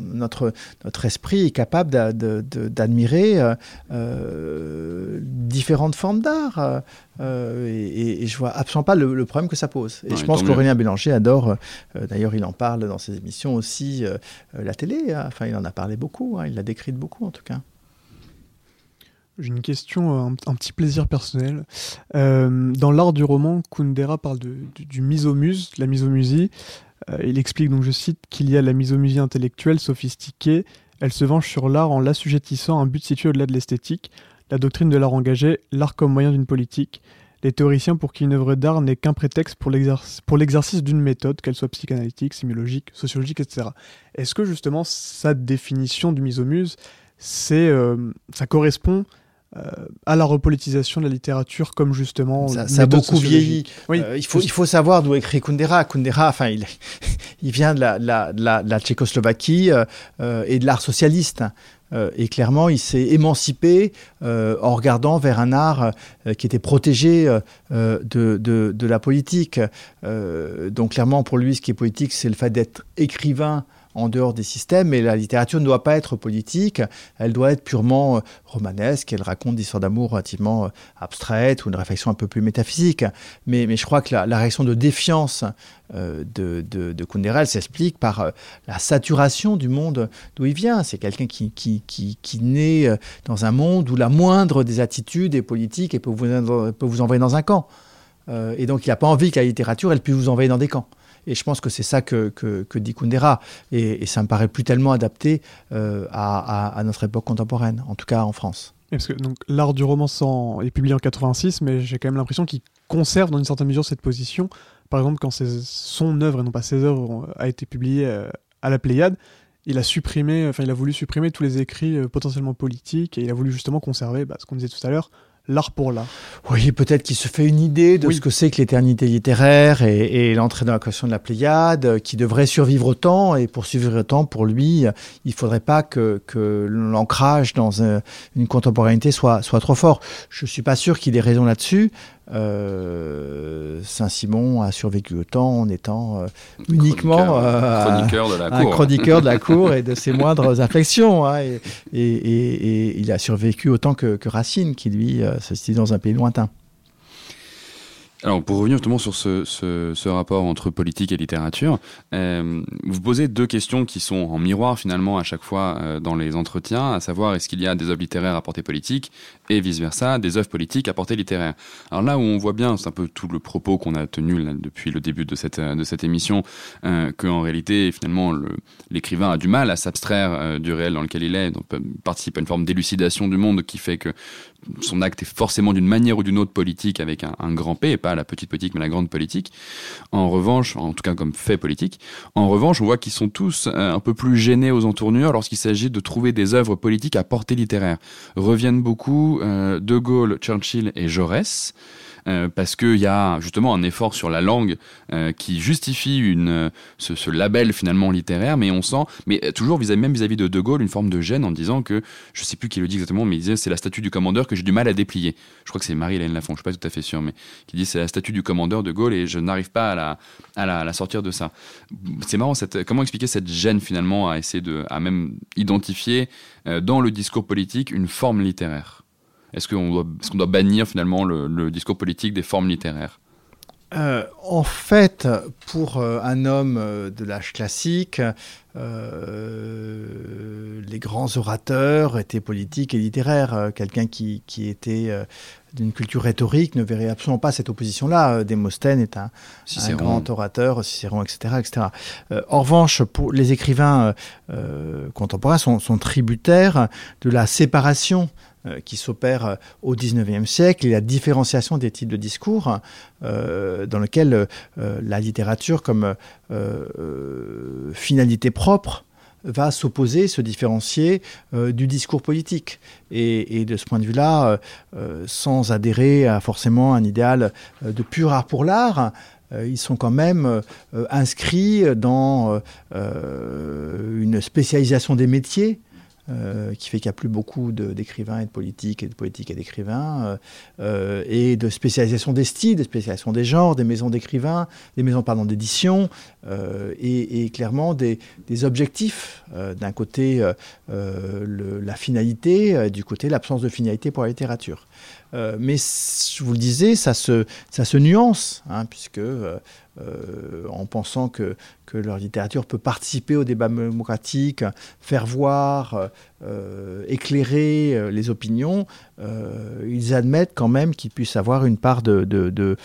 notre, notre esprit est capable d'admirer euh, euh, différentes formes d'art. Euh, et, et, je vois absolument pas le, problème que ça pose. Et je pense qu'Aurélien Bélanger adore, d'ailleurs il en parle dans ses émissions aussi, la télé. Hein. Enfin, il en a parlé beaucoup, hein. il l'a décrite beaucoup en tout cas. J'ai une question, un, petit plaisir personnel. dans l'art du roman, Kundera parle de, du, du misomuse, la misomusie. Euh, il explique donc, je cite, qu'il y a la misomusie intellectuelle sophistiquée. Elle se venge sur l'art en l'assujettissant à un but situé au-delà de l'esthétique. La doctrine de l'art engagé, l'art comme moyen d'une politique. Les théoriciens pour qui une œuvre d'art n'est qu'un prétexte pour l'exercice d'une méthode, qu'elle soit psychanalytique, sémiologique, sociologique, etc. Est-ce que justement sa définition du misomuse, c'est, euh, ça correspond euh, à la repolitisation de la littérature comme justement ça, ça a beaucoup vieilli. Oui. Euh, il faut il faut savoir d'où écrit Kundera. Kundera, enfin il *laughs* il vient de la la, la, la Tchécoslovaquie euh, et de l'art socialiste. et clairement, il s'est émancipé en regardant vers un art qui était protégé de, de, de, la politique. donc clairement, pour lui, ce qui est politique, c'est le fait d'être écrivain en dehors des systèmes, mais la littérature ne doit pas être politique, elle doit être purement euh, romanesque, elle raconte des histoires d'amour relativement euh, abstraites ou une réflexion un peu plus métaphysique. Mais, je crois que la, réaction de défiance euh, de, de, de Kundera, s'explique par la saturation du monde d'où il vient. C'est quelqu'un qui, naît dans un monde où la moindre des attitudes est politique et peut vous, envoyer dans un camp. et donc il n'a pas envie que la littérature, puisse vous envoyer dans des camps. Et je pense que c'est ça que, que, dit Kundera. Et, ça me paraît plus tellement adapté euh, à, notre époque contemporaine, en tout cas en France. Parce que l'art du roman est publié en 86, mais j'ai quand même l'impression qu'il conserve dans une certaine mesure cette position. Par exemple, quand son œuvre et non pas ses œuvres a été publiée euh, à la Pléiade, il a supprimé, enfin il a voulu supprimer tous les écrits euh, potentiellement politiques et il a voulu justement conserver bah, ce qu'on disait tout à l'heure, l'art pour l'art. Oui, peut-être qu'il se fait une idée de ce que c'est que l'éternité littéraire et, l'entrée dans la question de la Pléiade, euh, qui devrait survivre autant. Et pour survivre autant, pour lui, il ne faudrait pas que, l'ancrage dans une contemporanéité soit, soit trop fort. Je ne suis pas sûr qu'il ait raison là-dessus. Euh, Saint-Simon a survécu autant en étant euh, uniquement un chroniqueur de la cour, un chroniqueur de la *laughs* cour et de ses moindres inflexions. Hein, et, et, il a survécu autant que, que Racine, qui lui se situe dans un pays lointain. Alors, pour revenir justement sur ce, ce, rapport entre politique et littérature, euh, vous posez deux questions qui sont en miroir finalement à chaque fois euh, dans les entretiens, à savoir est-ce qu'il y a des œuvres littéraires à portée politique et vice-versa, des œuvres politiques à portée littéraire? Alors là où on voit bien, c'est un peu tout le propos qu'on a tenu depuis le début de cette, de cette émission, euh, qu'en réalité finalement l'écrivain a du mal à s'abstraire euh, du réel dans lequel il est, donc participe à une forme d'élucidation du monde qui fait que son acte est forcément d'une manière ou d'une autre politique avec un, grand P et pas la petite politique mais la grande politique. En revanche, en tout cas comme fait politique, en revanche, on voit qu'ils sont tous un peu plus gênés aux entournures lorsqu'il s'agit de trouver des œuvres politiques à portée littéraire. Reviennent beaucoup De Gaulle, Churchill et Jaurès. Euh, parce qu'il y a justement un effort sur la langue euh, qui justifie une, ce, label finalement littéraire, mais on sent, mais toujours vis -à même vis-à-vis de De Gaulle, une forme de gêne en disant que, je sais plus qui le dit exactement, mais il disait c'est la statue du commandeur que j'ai du mal à déplier. Je crois que c'est Marie-Hélène Lafont, je suis pas tout à fait sûr, mais qui dit c'est la statue du commandeur de Gaulle et je n'arrive pas à la, sortir de ça. C'est marrant, cette, comment expliquer cette gêne finalement à essayer de, à même identifier euh, dans le discours politique une forme littéraire? Est-ce qu'on doit, bannir finalement le, discours politique des formes littéraires? Euh, en fait, pour euh, un homme euh, de l'âge classique, les grands orateurs étaient politiques et littéraires. Quelqu'un qui, était d'une culture rhétorique ne verrait absolument pas cette opposition-là. Démosthène est un, un, grand orateur, Cicéron, etc. etc. en revanche, pour les écrivains contemporains sont, sont, tributaires de la séparation euh, qui s'opère euh, au XIXe siècle et la différenciation des types de discours euh, dans lequel la littérature comme finalité propre va s'opposer, se différencier du discours politique. Et, de ce point de vue-là, sans adhérer à forcément un idéal de pur art pour l'art, ils sont quand même inscrits dans une spécialisation des métiers euh, qui fait qu'il n'y a plus beaucoup d'écrivains et de politiques et de politiques et d'écrivains, euh, euh, et de spécialisation des styles, de spécialisation des genres, des maisons d'écrivains, des maisons pardon d'édition, et, clairement des, objectifs. D'un côté, la finalité, du côté l'absence de finalité pour la littérature. Mais je vous le disais, ça se, ça se nuance, hein, puisque euh, en pensant que, que, leur littérature peut participer au débat démocratique, faire voir, euh, éclairer euh, les opinions, ils admettent quand même qu'ils puissent avoir une part de, de, de,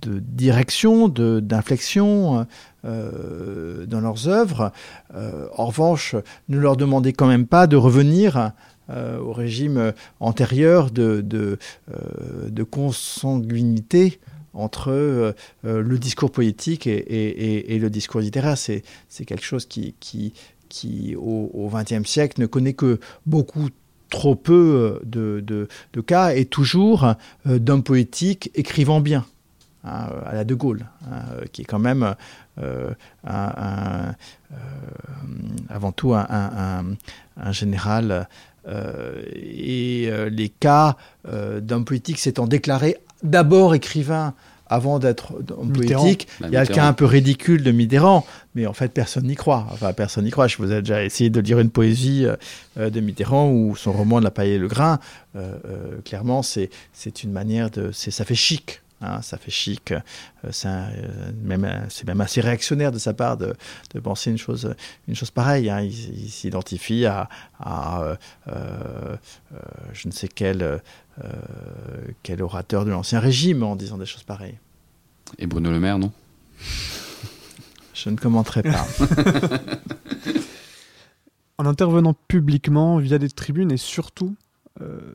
de direction, d'inflexion. dans leurs œuvres. en revanche, ne leur demandez quand même pas de revenir euh, au régime euh, antérieur de, de, euh, consanguinité entre le discours politique et, et, le discours littéraire. C'est quelque chose qui, qui, qui au XXe siècle, ne connaît que beaucoup trop peu de, de, cas et toujours d'hommes politiques écrivant bien. Hein, à la De Gaulle, hein, qui est quand même avant tout un, un général euh, et euh, les cas euh, d'hommes politiques s'étant déclarés d'abord écrivains avant d'être homme politique. Bah, il y a le cas un peu ridicule de Mitterrand, mais en fait, personne n'y croit. Enfin, personne n'y croit. Je vous ai déjà essayé de lire une poésie de Mitterrand ou son roman de la paille et le grain. clairement, c'est une manière de. Ça fait chic. Hein, ça fait chic. Euh, euh, c'est même, assez réactionnaire de sa part de, penser une chose, une chose pareille. Hein. Il, s'identifie à, euh, je ne sais quel, quel orateur de l'Ancien Régime en disant des choses pareilles. Et Bruno Le Maire, non? *laughs* Je ne commenterai pas. *laughs* en intervenant publiquement via des tribunes et surtout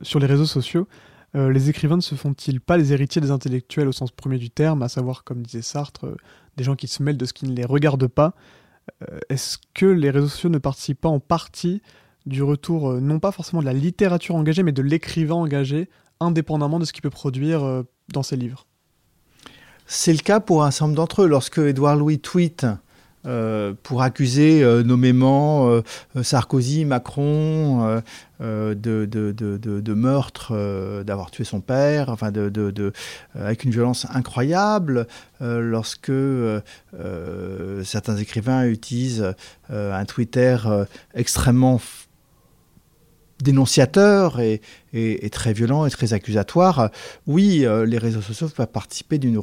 sur les réseaux sociaux, euh, les écrivains ne se font-ils pas les héritiers des intellectuels au sens premier du terme, à savoir, comme disait Sartre, euh, des gens qui se mêlent de ce qui ne les regarde pas euh, Est-ce que les réseaux sociaux ne participent pas en partie du retour, non pas forcément de la littérature engagée, mais de l'écrivain engagé, indépendamment de ce qu'il peut produire dans ses livres? C'est le cas pour un certain nombre d'entre eux. Lorsque Édouard Louis tweet pour accuser euh, nommément euh, Sarkozy, Macron de, meurtre, d'avoir tué son père, enfin avec une violence incroyable, lorsque certains écrivains utilisent un Twitter extrêmement dénonciateur et, très violent et très accusatoire, oui, les réseaux sociaux peuvent participer d'une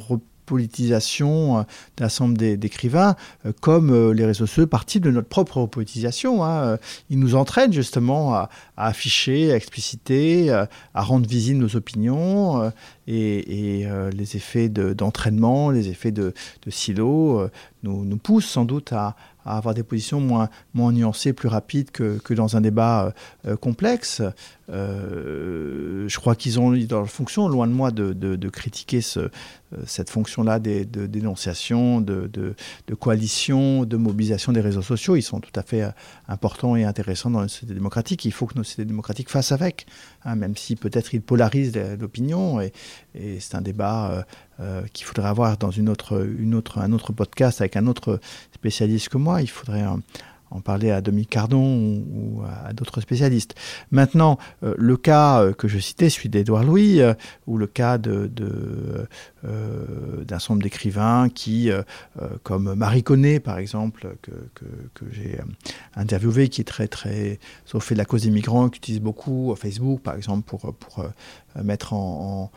politisation euh, d'un ensemble d'écrivains, euh, comme euh, les réseaux sociaux, partie de notre propre politisation. Hein. Ils nous entraînent justement à, afficher, à expliciter, à rendre visibles nos opinions et, les effets d'entraînement, les effets de, de silo nous, poussent sans doute à, à avoir des positions moins, moins nuancées, plus rapides que, que dans un débat complexe. je crois qu'ils ont dans leur fonction, loin de moi de, de, critiquer ce, cette fonction-là de dénonciation, de, de, de, coalition, de mobilisation des réseaux sociaux. Ils sont tout à fait importants et intéressants dans une société démocratique. Il faut que nos sociétés démocratiques fassent avec, hein, même si peut-être ils polarisent l'opinion. Et, et c'est un débat euh, qu'il faudrait avoir dans une autre, un autre podcast avec un autre spécialiste que moi. Il faudrait en parler à Dominique Cardon ou, à d'autres spécialistes. Maintenant, euh, le cas euh, que je citais, celui d'Edouard Louis, ou le cas de, d'un nombre d'écrivains qui, comme Marie Connet, par exemple, que, que, j'ai interviewé, qui est très, très, sauf fait de la cause des migrants, qui utilise beaucoup Facebook, par exemple, pour, pour mettre en,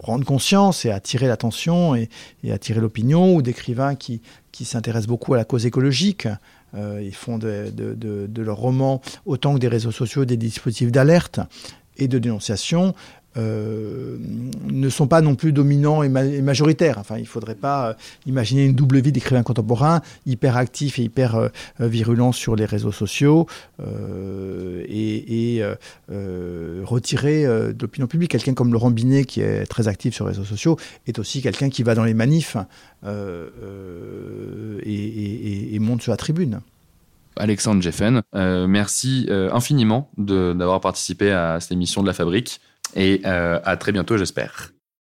rendre conscience et attirer l'attention et, attirer l'opinion, ou d'écrivains qui, s'intéressent beaucoup à la cause écologique. Euh, ils font de, de, de, leurs romans autant que des réseaux sociaux des dispositifs d'alerte et de dénonciation. Euh, ne sont pas non plus dominants et, majoritaires. Enfin, il ne faudrait pas euh, imaginer une double vie d'écrivains contemporains, hyper actifs et hyper euh, virulents sur les réseaux sociaux et, et retirer de l'opinion publique. Quelqu'un comme Laurent Binet, qui est très actif sur les réseaux sociaux, est aussi quelqu'un qui va dans les manifs et, et, monte sur la tribune. Alexandre Jeffen, merci infiniment d'avoir participé à cette émission de la Fabrique et euh, à très bientôt, j'espère.